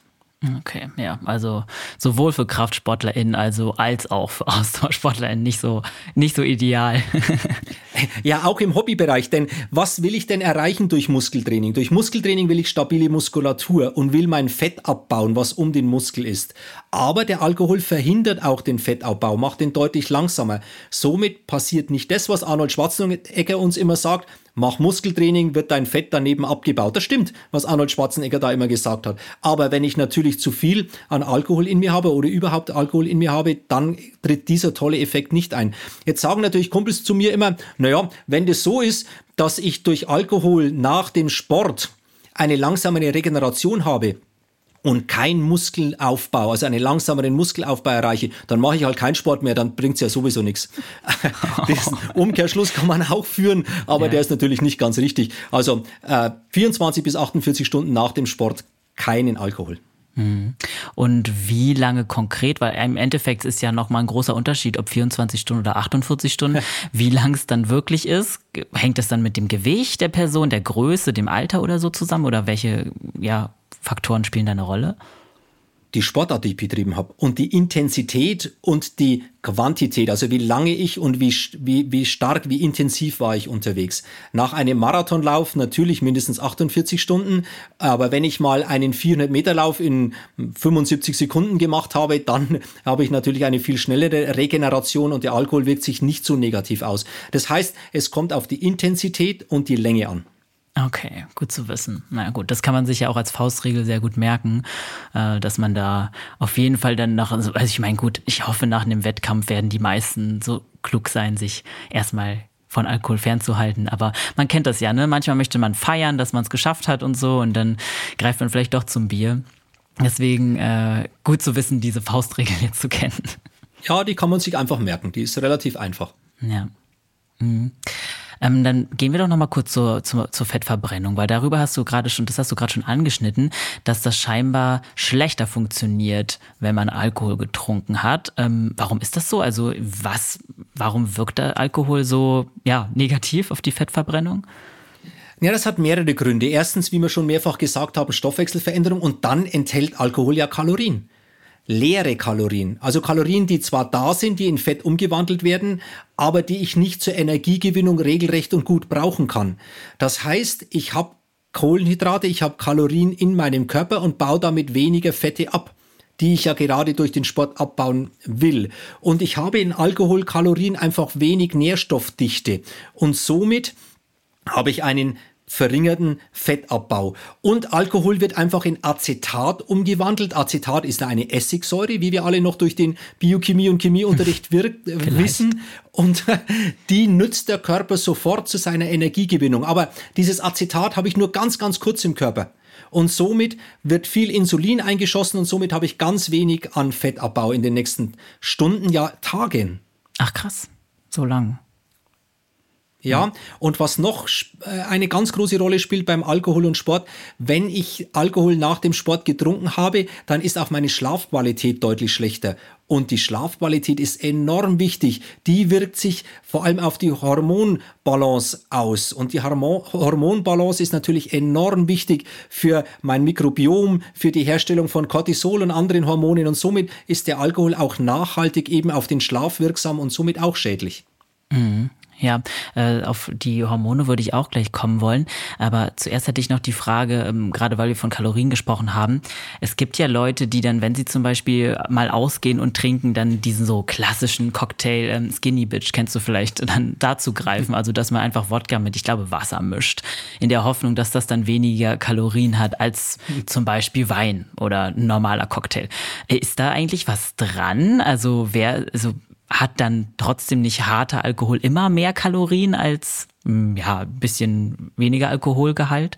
Okay, ja, also sowohl für KraftsportlerInnen also als auch für AusdauersportlerInnen nicht so, nicht so ideal. ja, auch im Hobbybereich, denn was will ich denn erreichen durch Muskeltraining? Durch Muskeltraining will ich stabile Muskulatur und will mein Fett abbauen, was um den Muskel ist. Aber der Alkohol verhindert auch den Fettabbau, macht den deutlich langsamer. Somit passiert nicht das, was Arnold Schwarzenegger uns immer sagt, mach Muskeltraining, wird dein Fett daneben abgebaut. Das stimmt, was Arnold Schwarzenegger da immer gesagt hat. Aber wenn ich natürlich zu viel an Alkohol in mir habe oder überhaupt Alkohol in mir habe, dann tritt dieser tolle Effekt nicht ein. Jetzt sagen natürlich Kumpels zu mir immer, naja, wenn das so ist, dass ich durch Alkohol nach dem Sport eine langsamere Regeneration habe, und kein Muskelaufbau, also einen langsameren Muskelaufbau erreiche, dann mache ich halt keinen Sport mehr, dann bringt's ja sowieso nichts. Umkehrschluss kann man auch führen, aber ja. der ist natürlich nicht ganz richtig. Also äh, 24 bis 48 Stunden nach dem Sport keinen Alkohol. Mhm. Und wie lange konkret, weil im Endeffekt ist ja nochmal ein großer Unterschied, ob 24 Stunden oder 48 Stunden, wie lang es dann wirklich ist. Hängt es dann mit dem Gewicht der Person, der Größe, dem Alter oder so zusammen? Oder welche ja, Faktoren spielen da eine Rolle? Die Sportart, die ich betrieben habe und die Intensität und die Quantität, also wie lange ich und wie, wie, wie stark, wie intensiv war ich unterwegs. Nach einem Marathonlauf natürlich mindestens 48 Stunden, aber wenn ich mal einen 400 Meter Lauf in 75 Sekunden gemacht habe, dann habe ich natürlich eine viel schnellere Regeneration und der Alkohol wirkt sich nicht so negativ aus. Das heißt, es kommt auf die Intensität und die Länge an. Okay, gut zu wissen. Na gut, das kann man sich ja auch als Faustregel sehr gut merken, äh, dass man da auf jeden Fall dann nach, also, also ich meine, gut, ich hoffe, nach einem Wettkampf werden die meisten so klug sein, sich erstmal von Alkohol fernzuhalten. Aber man kennt das ja, ne? Manchmal möchte man feiern, dass man es geschafft hat und so und dann greift man vielleicht doch zum Bier. Deswegen äh, gut zu wissen, diese Faustregel jetzt zu kennen. Ja, die kann man sich einfach merken. Die ist relativ einfach. Ja. Mhm. Ähm, dann gehen wir doch nochmal kurz zur, zur, zur Fettverbrennung, weil darüber hast du gerade schon, das hast du gerade schon angeschnitten, dass das scheinbar schlechter funktioniert, wenn man Alkohol getrunken hat. Ähm, warum ist das so? Also was, warum wirkt der Alkohol so ja, negativ auf die Fettverbrennung? Ja, das hat mehrere Gründe. Erstens, wie wir schon mehrfach gesagt haben, Stoffwechselveränderung und dann enthält Alkohol ja Kalorien leere Kalorien. Also Kalorien, die zwar da sind, die in Fett umgewandelt werden, aber die ich nicht zur Energiegewinnung regelrecht und gut brauchen kann. Das heißt, ich habe Kohlenhydrate, ich habe Kalorien in meinem Körper und baue damit weniger Fette ab. die ich ja gerade durch den Sport abbauen will. Und ich habe in Alkoholkalorien einfach wenig Nährstoffdichte. Und somit habe ich einen verringerten Fettabbau. Und Alkohol wird einfach in Acetat umgewandelt. Acetat ist eine Essigsäure, wie wir alle noch durch den Biochemie- und Chemieunterricht wirkt, äh, wissen. Und die nützt der Körper sofort zu seiner Energiegewinnung. Aber dieses Acetat habe ich nur ganz, ganz kurz im Körper. Und somit wird viel Insulin eingeschossen und somit habe ich ganz wenig an Fettabbau in den nächsten Stunden, ja Tagen. Ach krass, so lang. Ja, und was noch äh, eine ganz große Rolle spielt beim Alkohol und Sport, wenn ich Alkohol nach dem Sport getrunken habe, dann ist auch meine Schlafqualität deutlich schlechter. Und die Schlafqualität ist enorm wichtig. Die wirkt sich vor allem auf die Hormonbalance aus. Und die Hormonbalance ist natürlich enorm wichtig für mein Mikrobiom, für die Herstellung von Cortisol und anderen Hormonen. Und somit ist der Alkohol auch nachhaltig eben auf den Schlaf wirksam und somit auch schädlich. Ja, äh, auf die Hormone würde ich auch gleich kommen wollen. Aber zuerst hätte ich noch die Frage, ähm, gerade weil wir von Kalorien gesprochen haben. Es gibt ja Leute, die dann, wenn sie zum Beispiel mal ausgehen und trinken, dann diesen so klassischen Cocktail ähm, Skinny Bitch, kennst du vielleicht, dann dazu greifen. Also, dass man einfach Wodka mit, ich glaube, Wasser mischt. In der Hoffnung, dass das dann weniger Kalorien hat als zum Beispiel Wein oder ein normaler Cocktail. Ist da eigentlich was dran? Also, wer, also hat dann trotzdem nicht harter Alkohol immer mehr Kalorien als hm, ja, ein bisschen weniger Alkoholgehalt?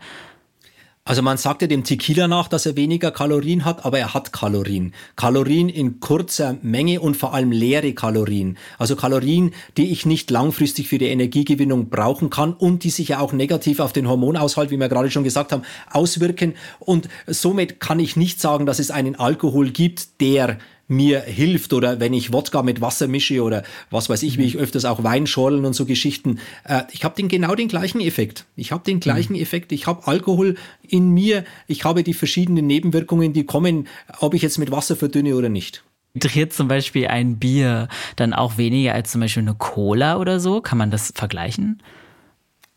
Also man sagt ja dem Tequila nach, dass er weniger Kalorien hat, aber er hat Kalorien. Kalorien in kurzer Menge und vor allem leere Kalorien. Also Kalorien, die ich nicht langfristig für die Energiegewinnung brauchen kann und die sich ja auch negativ auf den Hormonaushalt, wie wir gerade schon gesagt haben, auswirken. Und somit kann ich nicht sagen, dass es einen Alkohol gibt, der mir hilft oder wenn ich Wodka mit Wasser mische oder was weiß ich, wie ich öfters auch Weinschorlen und so Geschichten. Äh, ich habe den genau den gleichen Effekt. Ich habe den gleichen mhm. Effekt. Ich habe Alkohol in mir. Ich habe die verschiedenen Nebenwirkungen, die kommen, ob ich jetzt mit Wasser verdünne oder nicht. Triert zum Beispiel ein Bier dann auch weniger als zum Beispiel eine Cola oder so? Kann man das vergleichen?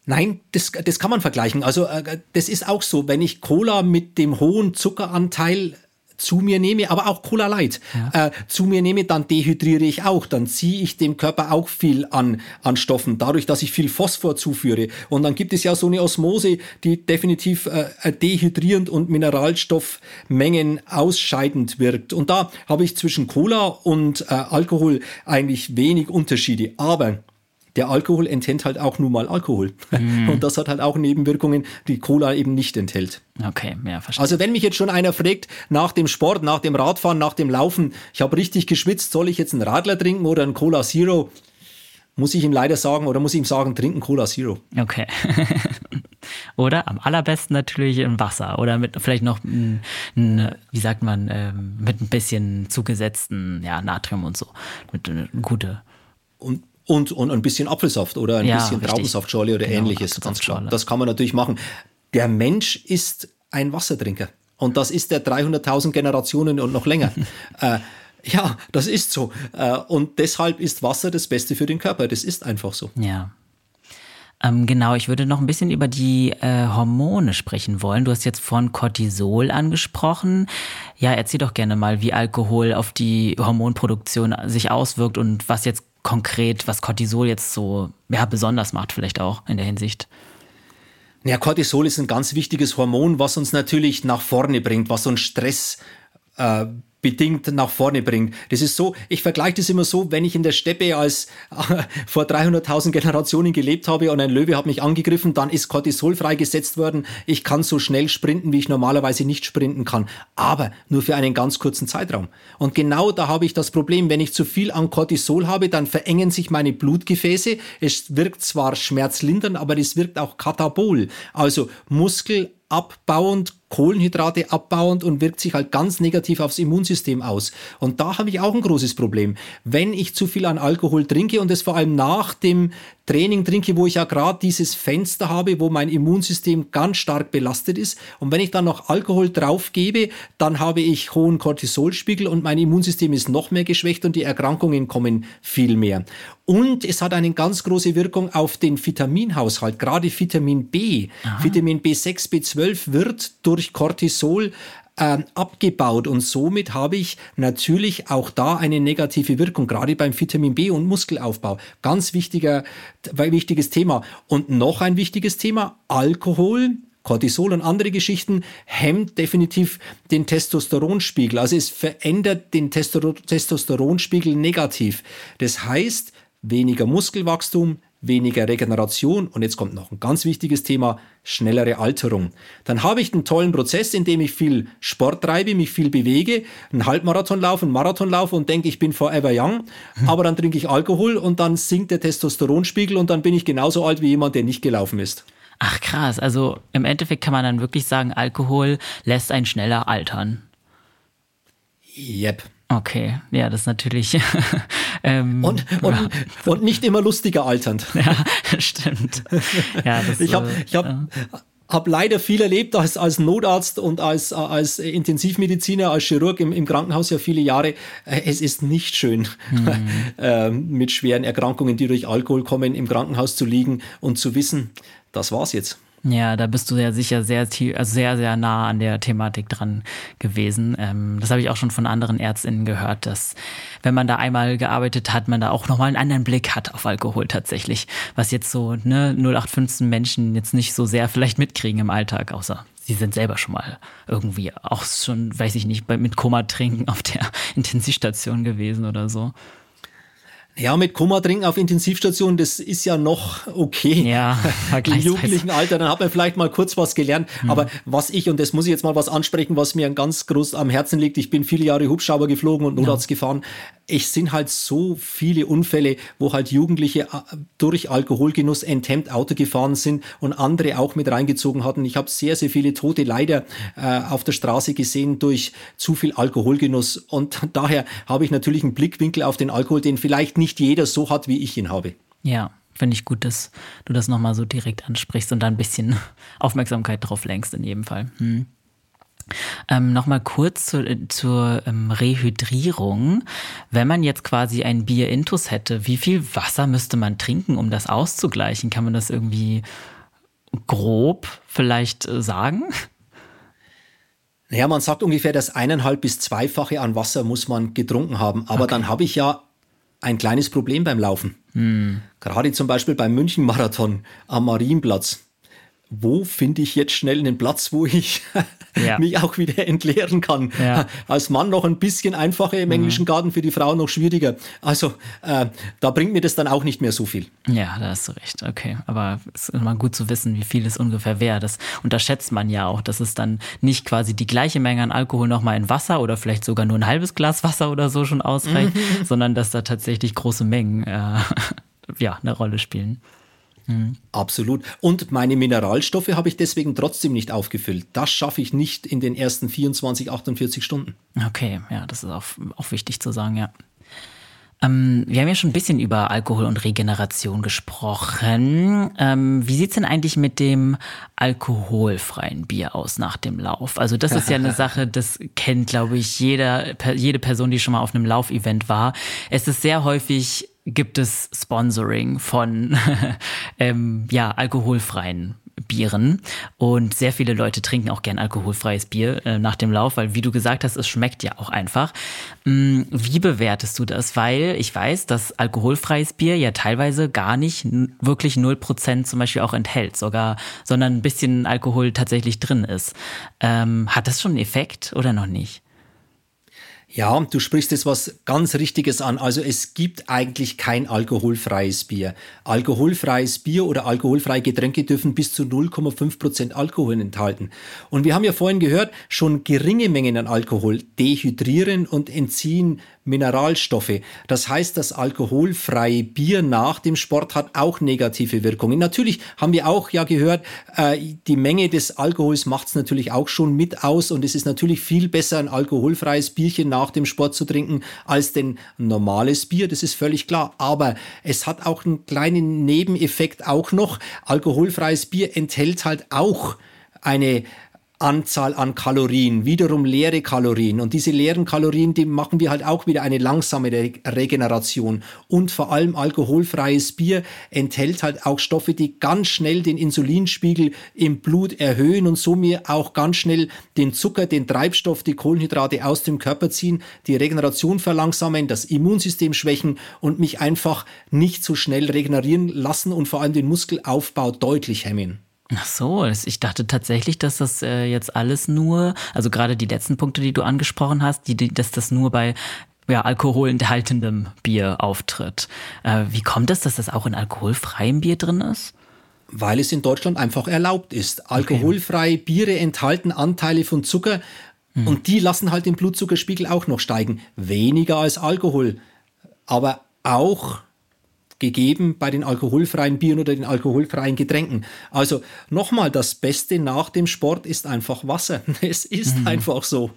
Nein, das, das kann man vergleichen. Also äh, das ist auch so, wenn ich Cola mit dem hohen Zuckeranteil zu mir nehme, aber auch Cola Light ja. äh, zu mir nehme, dann dehydriere ich auch. Dann ziehe ich dem Körper auch viel an, an Stoffen, dadurch, dass ich viel Phosphor zuführe. Und dann gibt es ja so eine Osmose, die definitiv äh, dehydrierend und Mineralstoffmengen ausscheidend wirkt. Und da habe ich zwischen Cola und äh, Alkohol eigentlich wenig Unterschiede. Aber der Alkohol enthält halt auch nun mal Alkohol. Mm. Und das hat halt auch Nebenwirkungen, die Cola eben nicht enthält. Okay, ja, verstehe. Also wenn mich jetzt schon einer fragt, nach dem Sport, nach dem Radfahren, nach dem Laufen, ich habe richtig geschwitzt, soll ich jetzt einen Radler trinken oder einen Cola Zero? Muss ich ihm leider sagen oder muss ich ihm sagen, trinken Cola Zero. Okay. oder am allerbesten natürlich im Wasser oder mit vielleicht noch, ein, ein, wie sagt man, ähm, mit ein bisschen zugesetzten ja, Natrium und so. Mit eine äh, gute. Und und, und ein bisschen Apfelsaft oder ein ja, bisschen Traubensaftschorle oder genau, ähnliches, ganz klar. Das kann man natürlich machen. Der Mensch ist ein Wassertrinker. Und das ist der 300.000 Generationen und noch länger. äh, ja, das ist so. Äh, und deshalb ist Wasser das Beste für den Körper. Das ist einfach so. Ja. Ähm, genau, ich würde noch ein bisschen über die äh, Hormone sprechen wollen. Du hast jetzt von Cortisol angesprochen. Ja, erzähl doch gerne mal, wie Alkohol auf die Hormonproduktion sich auswirkt und was jetzt konkret, was Cortisol jetzt so ja, besonders macht, vielleicht auch in der Hinsicht? Ja, Cortisol ist ein ganz wichtiges Hormon, was uns natürlich nach vorne bringt, was uns Stress äh, bedingt nach vorne bringt. Das ist so, ich vergleiche das immer so, wenn ich in der Steppe als äh, vor 300.000 Generationen gelebt habe und ein Löwe hat mich angegriffen, dann ist Cortisol freigesetzt worden. Ich kann so schnell sprinten, wie ich normalerweise nicht sprinten kann, aber nur für einen ganz kurzen Zeitraum. Und genau da habe ich das Problem, wenn ich zu viel an Cortisol habe, dann verengen sich meine Blutgefäße. Es wirkt zwar schmerzlindernd, aber es wirkt auch katabol, also Muskel abbauend, Kohlenhydrate abbauend und wirkt sich halt ganz negativ aufs Immunsystem aus. Und da habe ich auch ein großes Problem. Wenn ich zu viel an Alkohol trinke und es vor allem nach dem Training trinke, wo ich ja gerade dieses Fenster habe, wo mein Immunsystem ganz stark belastet ist. Und wenn ich dann noch Alkohol drauf gebe, dann habe ich hohen Cortisolspiegel und mein Immunsystem ist noch mehr geschwächt und die Erkrankungen kommen viel mehr. Und es hat eine ganz große Wirkung auf den Vitaminhaushalt, gerade Vitamin B. Aha. Vitamin B6, B12 wird durch Cortisol äh, abgebaut und somit habe ich natürlich auch da eine negative Wirkung, gerade beim Vitamin B und Muskelaufbau. Ganz wichtiger, wichtiges Thema. Und noch ein wichtiges Thema, Alkohol Cortisol und andere Geschichten hemmt definitiv den Testosteronspiegel. Also es verändert den Testosteronspiegel negativ. Das heißt, weniger Muskelwachstum, weniger Regeneration und jetzt kommt noch ein ganz wichtiges Thema, schnellere Alterung. Dann habe ich einen tollen Prozess, in dem ich viel Sport treibe, mich viel bewege, einen Halbmarathon laufe, einen Marathon laufe und denke, ich bin forever young, hm. aber dann trinke ich Alkohol und dann sinkt der Testosteronspiegel und dann bin ich genauso alt wie jemand, der nicht gelaufen ist. Ach krass, also im Endeffekt kann man dann wirklich sagen, Alkohol lässt einen schneller altern. Yep. Okay, ja, das ist natürlich. Ähm, und, und, ja. und nicht immer lustiger alternd. Ja, stimmt. Ja, das, ich habe ich hab, ja habe leider viel erlebt als, als Notarzt und als, als Intensivmediziner, als Chirurg im, im Krankenhaus ja viele Jahre. Äh, es ist nicht schön, mhm. mit schweren Erkrankungen, die durch Alkohol kommen, im Krankenhaus zu liegen und zu wissen, das war's jetzt. Ja, da bist du ja sicher sehr, also sehr, sehr nah an der Thematik dran gewesen. Ähm, das habe ich auch schon von anderen Ärztinnen gehört, dass wenn man da einmal gearbeitet hat, man da auch nochmal einen anderen Blick hat auf Alkohol tatsächlich. Was jetzt so ne, 0815 Menschen jetzt nicht so sehr vielleicht mitkriegen im Alltag, außer sie sind selber schon mal irgendwie auch schon, weiß ich nicht, mit Koma trinken auf der Intensivstation gewesen oder so. Ja, mit Koma trinken auf Intensivstation, das ist ja noch okay. Ja, im jugendlichen Alter, dann hat man vielleicht mal kurz was gelernt. Mhm. Aber was ich, und das muss ich jetzt mal was ansprechen, was mir ganz groß am Herzen liegt, ich bin viele Jahre Hubschrauber geflogen und Notarzt ja. gefahren es sind halt so viele Unfälle, wo halt Jugendliche äh, durch Alkoholgenuss enthemmt Auto gefahren sind und andere auch mit reingezogen hatten. Ich habe sehr, sehr viele Tote leider äh, auf der Straße gesehen durch zu viel Alkoholgenuss. Und daher habe ich natürlich einen Blickwinkel auf den Alkohol, den vielleicht nicht jeder so hat, wie ich ihn habe. Ja, finde ich gut, dass du das nochmal so direkt ansprichst und da ein bisschen Aufmerksamkeit drauf lenkst in jedem Fall. Hm. Ähm, Nochmal kurz zu, zur ähm, Rehydrierung. Wenn man jetzt quasi ein Bier-Intus hätte, wie viel Wasser müsste man trinken, um das auszugleichen? Kann man das irgendwie grob vielleicht äh, sagen? Naja, man sagt ungefähr, das eineinhalb bis zweifache an Wasser muss man getrunken haben. Aber okay. dann habe ich ja ein kleines Problem beim Laufen. Hm. Gerade zum Beispiel beim München-Marathon am Marienplatz wo finde ich jetzt schnell einen Platz, wo ich ja. mich auch wieder entleeren kann. Ja. Als Mann noch ein bisschen einfacher im mhm. englischen Garten, für die Frau noch schwieriger. Also äh, da bringt mir das dann auch nicht mehr so viel. Ja, da hast du recht. Okay, aber es ist immer gut zu wissen, wie viel es ungefähr wäre. Das unterschätzt man ja auch, dass es dann nicht quasi die gleiche Menge an Alkohol nochmal in Wasser oder vielleicht sogar nur ein halbes Glas Wasser oder so schon ausreicht, sondern dass da tatsächlich große Mengen äh, ja, eine Rolle spielen. Mhm. Absolut. Und meine Mineralstoffe habe ich deswegen trotzdem nicht aufgefüllt. Das schaffe ich nicht in den ersten 24, 48 Stunden. Okay, ja, das ist auch, auch wichtig zu sagen, ja. Ähm, wir haben ja schon ein bisschen über Alkohol und Regeneration gesprochen. Ähm, wie sieht's denn eigentlich mit dem alkoholfreien Bier aus nach dem Lauf? Also das ist ja eine Sache, das kennt, glaube ich, jeder, jede Person, die schon mal auf einem Laufevent war. Es ist sehr häufig gibt es Sponsoring von ähm, ja, alkoholfreien Bieren. Und sehr viele Leute trinken auch gern alkoholfreies Bier äh, nach dem Lauf, weil wie du gesagt hast, es schmeckt ja auch einfach. Mm, wie bewertest du das? Weil ich weiß, dass alkoholfreies Bier ja teilweise gar nicht wirklich 0% zum Beispiel auch enthält, sogar, sondern ein bisschen Alkohol tatsächlich drin ist. Ähm, hat das schon einen Effekt oder noch nicht? Ja, du sprichst jetzt was ganz Richtiges an. Also es gibt eigentlich kein alkoholfreies Bier. Alkoholfreies Bier oder alkoholfreie Getränke dürfen bis zu 0,5 Prozent Alkohol enthalten. Und wir haben ja vorhin gehört, schon geringe Mengen an Alkohol dehydrieren und entziehen Mineralstoffe. Das heißt, das alkoholfreie Bier nach dem Sport hat auch negative Wirkungen. Natürlich haben wir auch ja gehört, äh, die Menge des Alkohols macht es natürlich auch schon mit aus und es ist natürlich viel besser, ein alkoholfreies Bierchen nach dem Sport zu trinken, als denn normales Bier. Das ist völlig klar. Aber es hat auch einen kleinen Nebeneffekt auch noch. Alkoholfreies Bier enthält halt auch eine Anzahl an Kalorien, wiederum leere Kalorien. Und diese leeren Kalorien, die machen wir halt auch wieder eine langsame Re Regeneration. Und vor allem alkoholfreies Bier enthält halt auch Stoffe, die ganz schnell den Insulinspiegel im Blut erhöhen und somit auch ganz schnell den Zucker, den Treibstoff, die Kohlenhydrate aus dem Körper ziehen, die Regeneration verlangsamen, das Immunsystem schwächen und mich einfach nicht so schnell regenerieren lassen und vor allem den Muskelaufbau deutlich hemmen. Ach so, ich dachte tatsächlich, dass das äh, jetzt alles nur, also gerade die letzten Punkte, die du angesprochen hast, die, die, dass das nur bei ja, alkoholenthaltendem Bier auftritt. Äh, wie kommt es, dass das auch in alkoholfreiem Bier drin ist? Weil es in Deutschland einfach erlaubt ist. Alkoholfreie okay. Biere enthalten Anteile von Zucker hm. und die lassen halt den Blutzuckerspiegel auch noch steigen. Weniger als Alkohol, aber auch gegeben bei den alkoholfreien Bieren oder den alkoholfreien Getränken. Also nochmal, das Beste nach dem Sport ist einfach Wasser. Es ist mhm. einfach so.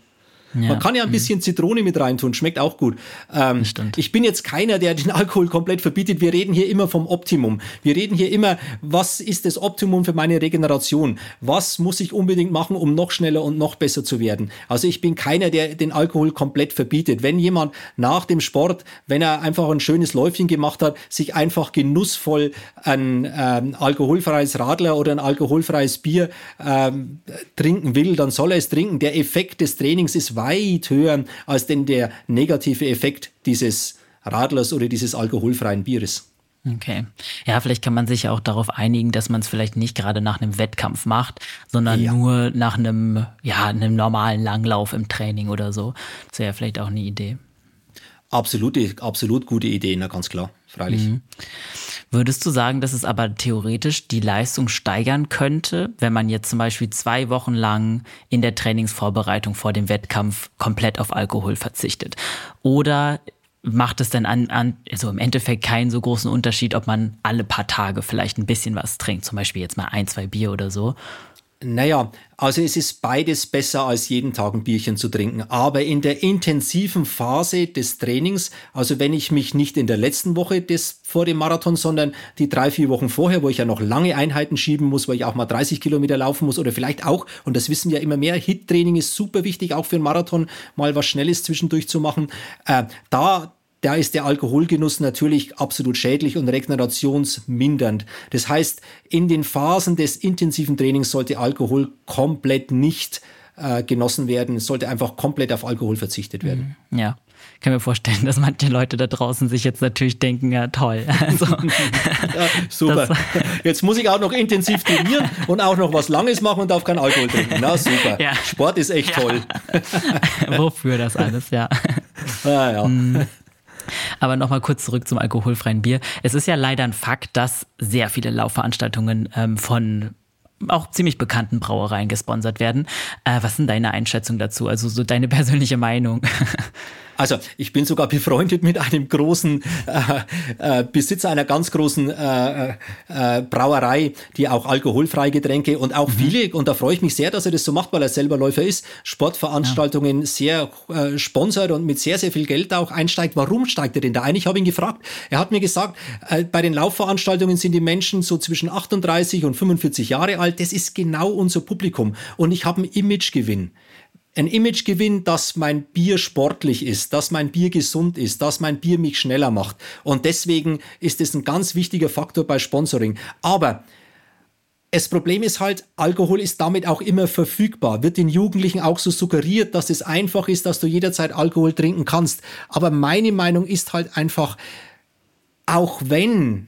Ja. Man kann ja ein mhm. bisschen Zitrone mit reintun, schmeckt auch gut. Ähm, ich bin jetzt keiner, der den Alkohol komplett verbietet. Wir reden hier immer vom Optimum. Wir reden hier immer, was ist das Optimum für meine Regeneration? Was muss ich unbedingt machen, um noch schneller und noch besser zu werden? Also ich bin keiner, der den Alkohol komplett verbietet. Wenn jemand nach dem Sport, wenn er einfach ein schönes Läufchen gemacht hat, sich einfach genussvoll ein ähm, alkoholfreies Radler oder ein alkoholfreies Bier ähm, trinken will, dann soll er es trinken. Der Effekt des Trainings ist weit höher als denn der negative Effekt dieses Radlers oder dieses alkoholfreien Bieres. Okay. Ja, vielleicht kann man sich ja auch darauf einigen, dass man es vielleicht nicht gerade nach einem Wettkampf macht, sondern ja. nur nach einem, ja, einem normalen Langlauf im Training oder so. Das wäre ja vielleicht auch eine Idee. Absolute, absolut gute Idee, na ganz klar, freilich. Mhm. Würdest du sagen, dass es aber theoretisch die Leistung steigern könnte, wenn man jetzt zum Beispiel zwei Wochen lang in der Trainingsvorbereitung vor dem Wettkampf komplett auf Alkohol verzichtet? Oder macht es denn an, an, also im Endeffekt keinen so großen Unterschied, ob man alle paar Tage vielleicht ein bisschen was trinkt, zum Beispiel jetzt mal ein, zwei Bier oder so? Naja, also es ist beides besser als jeden Tag ein Bierchen zu trinken. Aber in der intensiven Phase des Trainings, also wenn ich mich nicht in der letzten Woche des vor dem Marathon, sondern die drei, vier Wochen vorher, wo ich ja noch lange Einheiten schieben muss, wo ich auch mal 30 Kilometer laufen muss oder vielleicht auch, und das wissen wir immer mehr, Hit-Training ist super wichtig, auch für einen Marathon mal was Schnelles zwischendurch zu machen. Äh, da da ist der Alkoholgenuss natürlich absolut schädlich und regenerationsmindernd. Das heißt, in den Phasen des intensiven Trainings sollte Alkohol komplett nicht äh, genossen werden. Es sollte einfach komplett auf Alkohol verzichtet werden. Mhm. Ja. Ich kann mir vorstellen, dass manche Leute da draußen sich jetzt natürlich denken, ja toll. Also, ja, super. Jetzt muss ich auch noch intensiv trainieren und auch noch was Langes machen und darf keinen Alkohol trinken. Na super. Ja. Sport ist echt ja. toll. Wofür das alles, ja. Ah, ja. Mhm. Aber nochmal kurz zurück zum alkoholfreien Bier. Es ist ja leider ein Fakt, dass sehr viele Laufveranstaltungen ähm, von auch ziemlich bekannten Brauereien gesponsert werden. Äh, was sind deine Einschätzungen dazu? Also so deine persönliche Meinung? Also ich bin sogar befreundet mit einem großen äh, äh, Besitzer einer ganz großen äh, äh, Brauerei, die auch alkoholfreie Getränke und auch mhm. viele, und da freue ich mich sehr, dass er das so macht, weil er selber Läufer ist, Sportveranstaltungen ja. sehr äh, sponsert und mit sehr, sehr viel Geld auch einsteigt. Warum steigt er denn da ein? Ich habe ihn gefragt. Er hat mir gesagt, äh, bei den Laufveranstaltungen sind die Menschen so zwischen 38 und 45 Jahre alt. Das ist genau unser Publikum. Und ich habe einen Imagegewinn ein Imagegewinn, dass mein Bier sportlich ist, dass mein Bier gesund ist, dass mein Bier mich schneller macht. Und deswegen ist es ein ganz wichtiger Faktor bei Sponsoring. Aber das Problem ist halt, Alkohol ist damit auch immer verfügbar. Wird den Jugendlichen auch so suggeriert, dass es einfach ist, dass du jederzeit Alkohol trinken kannst. Aber meine Meinung ist halt einfach, auch wenn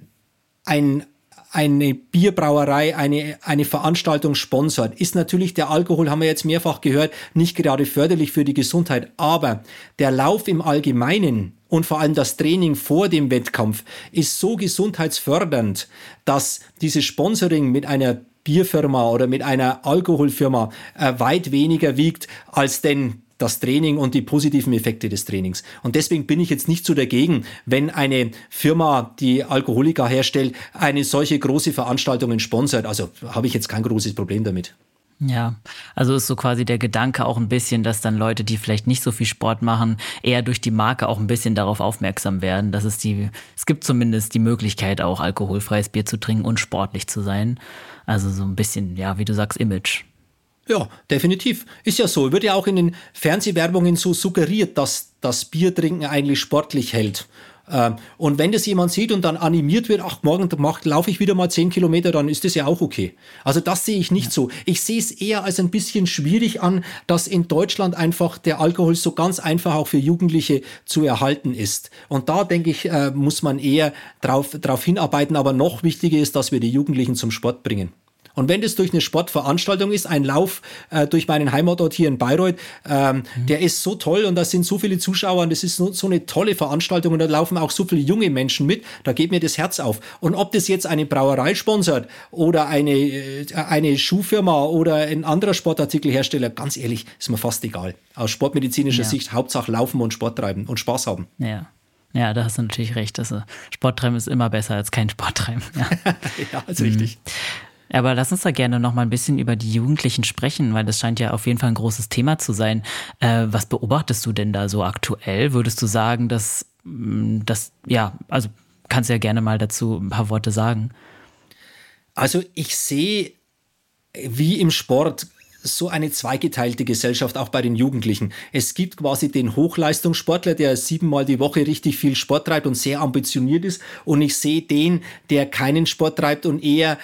ein eine Bierbrauerei eine, eine Veranstaltung sponsert, ist natürlich der Alkohol, haben wir jetzt mehrfach gehört, nicht gerade förderlich für die Gesundheit. Aber der Lauf im Allgemeinen und vor allem das Training vor dem Wettkampf ist so gesundheitsfördernd, dass dieses Sponsoring mit einer Bierfirma oder mit einer Alkoholfirma äh, weit weniger wiegt als denn das Training und die positiven Effekte des Trainings. Und deswegen bin ich jetzt nicht so dagegen, wenn eine Firma, die Alkoholiker herstellt, eine solche große Veranstaltungen sponsert. Also habe ich jetzt kein großes Problem damit. Ja, also ist so quasi der Gedanke auch ein bisschen, dass dann Leute, die vielleicht nicht so viel Sport machen, eher durch die Marke auch ein bisschen darauf aufmerksam werden, dass es die, es gibt zumindest die Möglichkeit auch alkoholfreies Bier zu trinken und sportlich zu sein. Also so ein bisschen, ja, wie du sagst, Image. Ja, definitiv. Ist ja so. Wird ja auch in den Fernsehwerbungen so suggeriert, dass das Biertrinken eigentlich sportlich hält. Ähm, und wenn das jemand sieht und dann animiert wird, ach, morgen laufe ich wieder mal zehn Kilometer, dann ist das ja auch okay. Also das sehe ich nicht ja. so. Ich sehe es eher als ein bisschen schwierig an, dass in Deutschland einfach der Alkohol so ganz einfach auch für Jugendliche zu erhalten ist. Und da denke ich, äh, muss man eher drauf, drauf hinarbeiten. Aber noch wichtiger ist, dass wir die Jugendlichen zum Sport bringen. Und wenn das durch eine Sportveranstaltung ist, ein Lauf äh, durch meinen Heimatort hier in Bayreuth, ähm, mhm. der ist so toll und da sind so viele Zuschauer und das ist so, so eine tolle Veranstaltung und da laufen auch so viele junge Menschen mit, da geht mir das Herz auf. Und ob das jetzt eine Brauerei sponsert oder eine, äh, eine Schuhfirma oder ein anderer Sportartikelhersteller, ganz ehrlich, ist mir fast egal. Aus sportmedizinischer ja. Sicht, Hauptsache laufen und Sport treiben und Spaß haben. Ja. Ja, da hast du natürlich recht. Also Sporttreiben ist immer besser als kein Sporttreiben. Ja, ja ist richtig. Mhm. Aber lass uns da gerne noch mal ein bisschen über die Jugendlichen sprechen, weil das scheint ja auf jeden Fall ein großes Thema zu sein. Äh, was beobachtest du denn da so aktuell? Würdest du sagen, dass mm, das, ja, also kannst du ja gerne mal dazu ein paar Worte sagen. Also ich sehe wie im Sport so eine zweigeteilte Gesellschaft, auch bei den Jugendlichen. Es gibt quasi den Hochleistungssportler, der siebenmal die Woche richtig viel Sport treibt und sehr ambitioniert ist. Und ich sehe den, der keinen Sport treibt und eher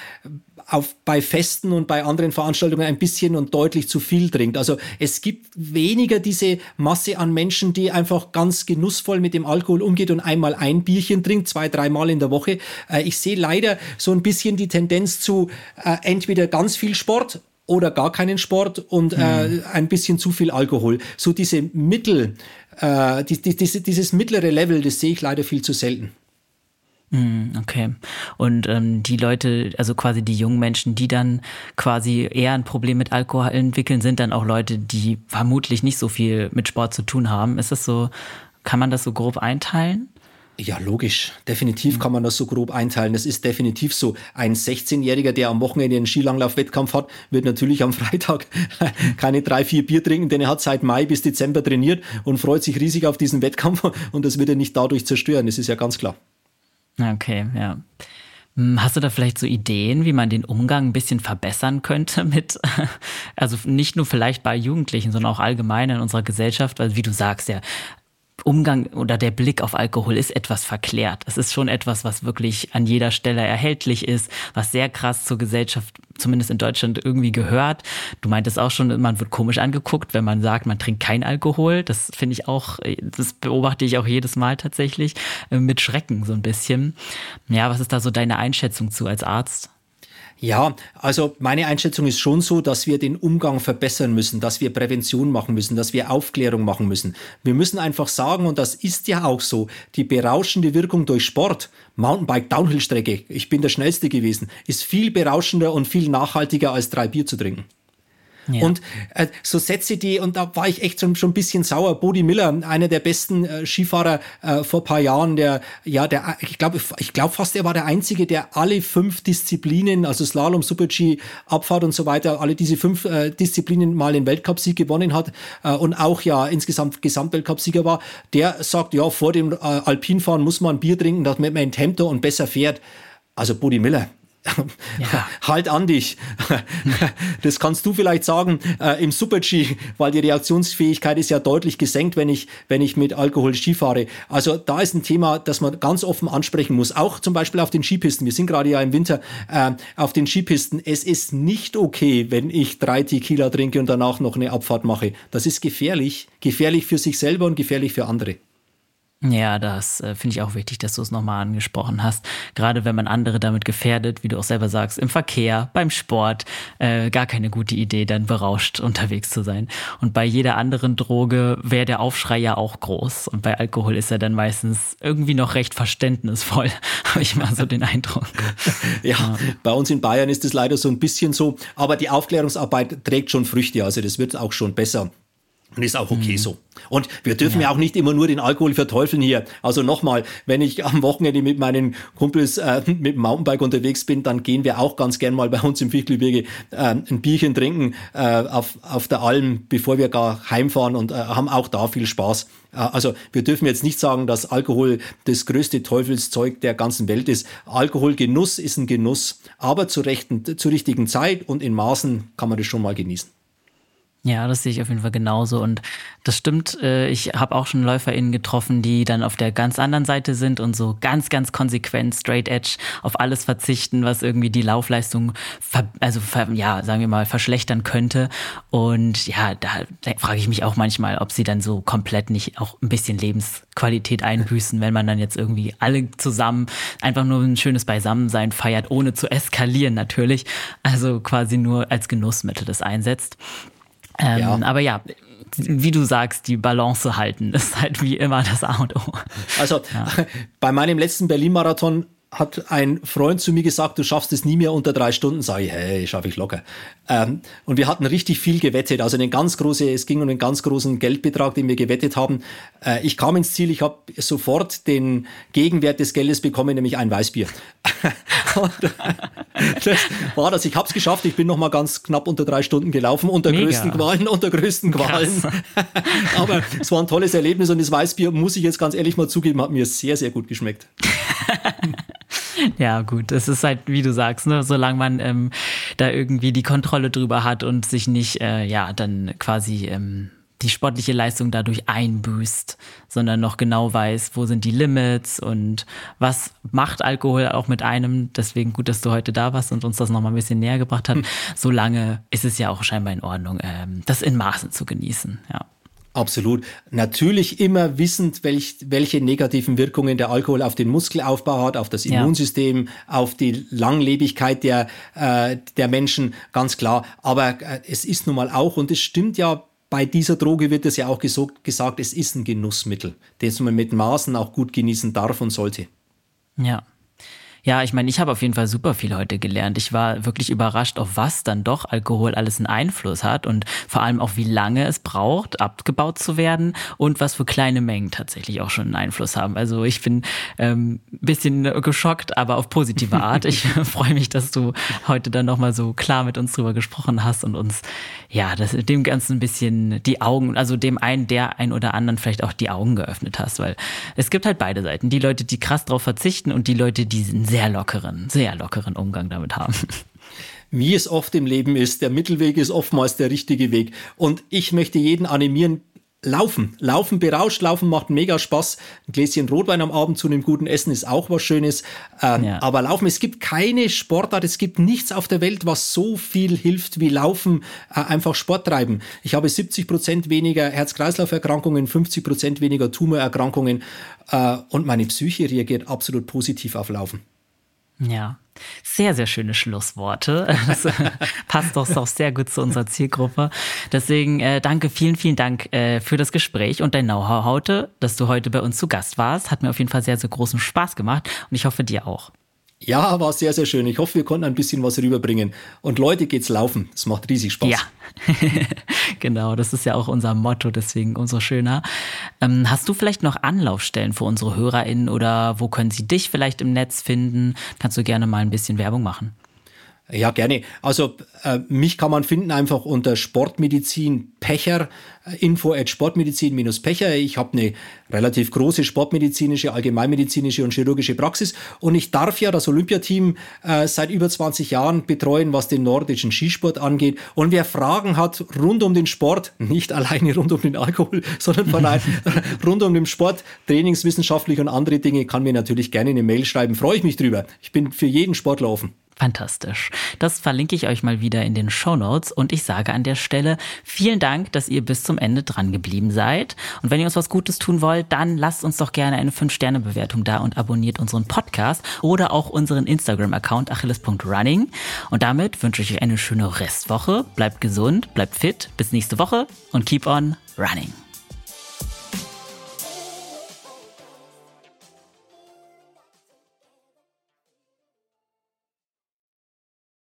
auf, bei Festen und bei anderen Veranstaltungen ein bisschen und deutlich zu viel trinkt. Also es gibt weniger diese Masse an Menschen, die einfach ganz genussvoll mit dem Alkohol umgeht und einmal ein Bierchen trinkt, zwei, dreimal in der Woche. Äh, ich sehe leider so ein bisschen die Tendenz zu äh, entweder ganz viel Sport oder gar keinen Sport und äh, mhm. ein bisschen zu viel Alkohol. So diese Mittel, äh, die, die, diese, dieses mittlere Level, das sehe ich leider viel zu selten. Hm, okay. Und ähm, die Leute, also quasi die jungen Menschen, die dann quasi eher ein Problem mit Alkohol entwickeln, sind dann auch Leute, die vermutlich nicht so viel mit Sport zu tun haben. Ist das so, kann man das so grob einteilen? Ja, logisch. Definitiv kann man das so grob einteilen. Das ist definitiv so. Ein 16-Jähriger, der am Wochenende einen Skilanglauf-Wettkampf hat, wird natürlich am Freitag keine drei, vier Bier trinken, denn er hat seit Mai bis Dezember trainiert und freut sich riesig auf diesen Wettkampf und das wird er nicht dadurch zerstören. Das ist ja ganz klar. Okay, ja. Hm, hast du da vielleicht so Ideen, wie man den Umgang ein bisschen verbessern könnte mit, also nicht nur vielleicht bei Jugendlichen, sondern auch allgemein in unserer Gesellschaft, weil wie du sagst, ja, Umgang oder der Blick auf Alkohol ist etwas verklärt. Es ist schon etwas, was wirklich an jeder Stelle erhältlich ist, was sehr krass zur Gesellschaft, zumindest in Deutschland, irgendwie gehört. Du meintest auch schon, man wird komisch angeguckt, wenn man sagt, man trinkt kein Alkohol. Das finde ich auch, das beobachte ich auch jedes Mal tatsächlich äh, mit Schrecken so ein bisschen. Ja, was ist da so deine Einschätzung zu als Arzt? Ja, also meine Einschätzung ist schon so, dass wir den Umgang verbessern müssen, dass wir Prävention machen müssen, dass wir Aufklärung machen müssen. Wir müssen einfach sagen, und das ist ja auch so, die berauschende Wirkung durch Sport, Mountainbike, Downhill-Strecke, ich bin der Schnellste gewesen, ist viel berauschender und viel nachhaltiger als drei Bier zu trinken. Ja. Und äh, so Sätze, die, und da war ich echt schon, schon ein bisschen sauer. Bodie Miller, einer der besten äh, Skifahrer äh, vor paar Jahren, der, ja, der, ich glaube, ich glaube fast, er war der Einzige, der alle fünf Disziplinen, also Slalom, Super-G, Abfahrt und so weiter, alle diese fünf äh, Disziplinen mal den Weltcupsieg gewonnen hat äh, und auch ja insgesamt Gesamtweltcupsieger war. Der sagt, ja, vor dem äh, Alpinfahren muss man ein Bier trinken, damit man enthemmter und besser fährt. Also Bodie Miller, ja. halt an dich. Das kannst du vielleicht sagen äh, im Super-G, weil die Reaktionsfähigkeit ist ja deutlich gesenkt, wenn ich, wenn ich mit Alkohol Ski fahre. Also da ist ein Thema, das man ganz offen ansprechen muss. Auch zum Beispiel auf den Skipisten. Wir sind gerade ja im Winter äh, auf den Skipisten. Es ist nicht okay, wenn ich drei Tequila trinke und danach noch eine Abfahrt mache. Das ist gefährlich. Gefährlich für sich selber und gefährlich für andere. Ja, das äh, finde ich auch wichtig, dass du es nochmal angesprochen hast. Gerade wenn man andere damit gefährdet, wie du auch selber sagst, im Verkehr, beim Sport, äh, gar keine gute Idee, dann berauscht unterwegs zu sein. Und bei jeder anderen Droge wäre der Aufschrei ja auch groß. Und bei Alkohol ist er dann meistens irgendwie noch recht verständnisvoll, habe ich mal so den Eindruck. ja, ja, bei uns in Bayern ist es leider so ein bisschen so, aber die Aufklärungsarbeit trägt schon Früchte, also das wird auch schon besser. Und ist auch okay mhm. so. Und wir dürfen ja. ja. auch nicht immer nur den Alkohol verteufeln hier. Also nochmal, wenn ich am Wochenende mit meinen Kumpels äh, mit dem Mountainbike unterwegs bin, dann gehen wir auch ganz gern mal bei uns im Fichtelgebirge äh, ein Bierchen trinken äh, auf, auf der Alm, bevor wir gar heimfahren und äh, haben auch da viel Spaß. Äh, also wir dürfen jetzt nicht sagen, dass Alkohol das größte Teufelszeug der ganzen Welt ist. Alkoholgenuss ist ein Genuss, aber zur, rechten, zur richtigen Zeit und in Maßen kann man das schon mal genießen. Ja, das sehe ich auf jeden Fall genauso. Und das stimmt, äh, ich habe auch schon LäuferInnen getroffen, die dann auf der ganz anderen Seite sind und so ganz, ganz konsequent, straight edge auf alles verzichten, was irgendwie die Laufleistung, also ja, sagen wir mal, verschlechtern könnte. Und ja, da frage ich mich auch manchmal, ob sie dann so komplett nicht auch ein bisschen Lebensqualität einbüßen, wenn man dann jetzt irgendwie alle zusammen einfach nur ein schönes Beisammensein feiert, ohne zu eskalieren natürlich. Also quasi nur als Genussmittel das einsetzt. Ähm, ja. Aber ja, wie du sagst, die Balance halten ist halt wie immer das A und O. Also ja. bei meinem letzten Berlin-Marathon hat ein Freund zu mir gesagt, du schaffst es nie mehr unter drei Stunden. Sag ich, hey, schaffe ich locker. Ähm, und wir hatten richtig viel gewettet. Also eine ganz große, es ging um einen ganz großen Geldbetrag, den wir gewettet haben. Äh, ich kam ins Ziel, ich habe sofort den Gegenwert des Geldes bekommen, nämlich ein Weißbier. und, das war das. Ich habe es geschafft. Ich bin noch mal ganz knapp unter drei Stunden gelaufen, unter Mega. größten Qualen, unter größten Qualen. Aber es war ein tolles Erlebnis und das Weißbier, muss ich jetzt ganz ehrlich mal zugeben, hat mir sehr, sehr gut geschmeckt. Ja, gut, es ist halt, wie du sagst, ne, solange man ähm, da irgendwie die Kontrolle drüber hat und sich nicht, äh, ja, dann quasi ähm, die sportliche Leistung dadurch einbüßt, sondern noch genau weiß, wo sind die Limits und was macht Alkohol auch mit einem. Deswegen gut, dass du heute da warst und uns das nochmal ein bisschen näher gebracht hast. Hm. Solange ist es ja auch scheinbar in Ordnung, ähm, das in Maßen zu genießen, ja. Absolut. Natürlich immer wissend, welch, welche negativen Wirkungen der Alkohol auf den Muskelaufbau hat, auf das Immunsystem, ja. auf die Langlebigkeit der, äh, der Menschen, ganz klar. Aber äh, es ist nun mal auch, und es stimmt ja, bei dieser Droge wird es ja auch gesagt, es ist ein Genussmittel, das man mit Maßen auch gut genießen darf und sollte. Ja. Ja, ich meine, ich habe auf jeden Fall super viel heute gelernt. Ich war wirklich überrascht, auf was dann doch Alkohol alles einen Einfluss hat und vor allem auch, wie lange es braucht, abgebaut zu werden und was für kleine Mengen tatsächlich auch schon einen Einfluss haben. Also ich bin ähm, bisschen geschockt, aber auf positive Art. Ich freue mich, dass du heute dann nochmal so klar mit uns drüber gesprochen hast und uns, ja, das, dem Ganzen ein bisschen die Augen, also dem einen, der ein oder anderen vielleicht auch die Augen geöffnet hast, weil es gibt halt beide Seiten. Die Leute, die krass drauf verzichten und die Leute, die sind sehr lockeren, sehr lockeren Umgang damit haben. Wie es oft im Leben ist, der Mittelweg ist oftmals der richtige Weg. Und ich möchte jeden animieren, Laufen, Laufen berauscht, Laufen macht mega Spaß. Ein Gläschen Rotwein am Abend zu einem guten Essen ist auch was Schönes. Ähm, ja. Aber Laufen, es gibt keine Sportart, es gibt nichts auf der Welt, was so viel hilft wie Laufen, äh, einfach Sport treiben. Ich habe 70 Prozent weniger Herz-Kreislauf-Erkrankungen, 50 Prozent weniger Tumorerkrankungen äh, und meine Psyche reagiert absolut positiv auf Laufen. Ja, sehr, sehr schöne Schlussworte. Das äh, passt doch auch sehr gut zu unserer Zielgruppe. Deswegen äh, danke, vielen, vielen Dank äh, für das Gespräch und dein Know-how heute, dass du heute bei uns zu Gast warst. Hat mir auf jeden Fall sehr, sehr großen Spaß gemacht und ich hoffe dir auch. Ja, war sehr, sehr schön. Ich hoffe, wir konnten ein bisschen was rüberbringen. Und Leute, geht's laufen. Es macht riesig Spaß. Ja, genau. Das ist ja auch unser Motto, deswegen umso schöner. Ähm, hast du vielleicht noch Anlaufstellen für unsere HörerInnen oder wo können sie dich vielleicht im Netz finden? Kannst du gerne mal ein bisschen Werbung machen? Ja, gerne. Also mich kann man finden einfach unter Sportmedizin Pecher, äh, info at Sportmedizin-Pecher. Ich habe eine relativ große sportmedizinische, allgemeinmedizinische und chirurgische Praxis und ich darf ja das Olympiateam äh, seit über 20 Jahren betreuen, was den nordischen Skisport angeht. Und wer Fragen hat rund um den Sport, nicht alleine rund um den Alkohol, sondern von rund um den Sport, trainingswissenschaftlich und andere Dinge, kann mir natürlich gerne eine Mail schreiben. Freue ich mich drüber. Ich bin für jeden Sportler offen. Fantastisch. Das verlinke ich euch mal wieder in den Show Notes und ich sage an der Stelle vielen Dank, dass ihr bis zum Ende dran geblieben seid. Und wenn ihr uns was Gutes tun wollt, dann lasst uns doch gerne eine 5-Sterne-Bewertung da und abonniert unseren Podcast oder auch unseren Instagram-Account achilles.running. Und damit wünsche ich euch eine schöne Restwoche. Bleibt gesund, bleibt fit. Bis nächste Woche und keep on running.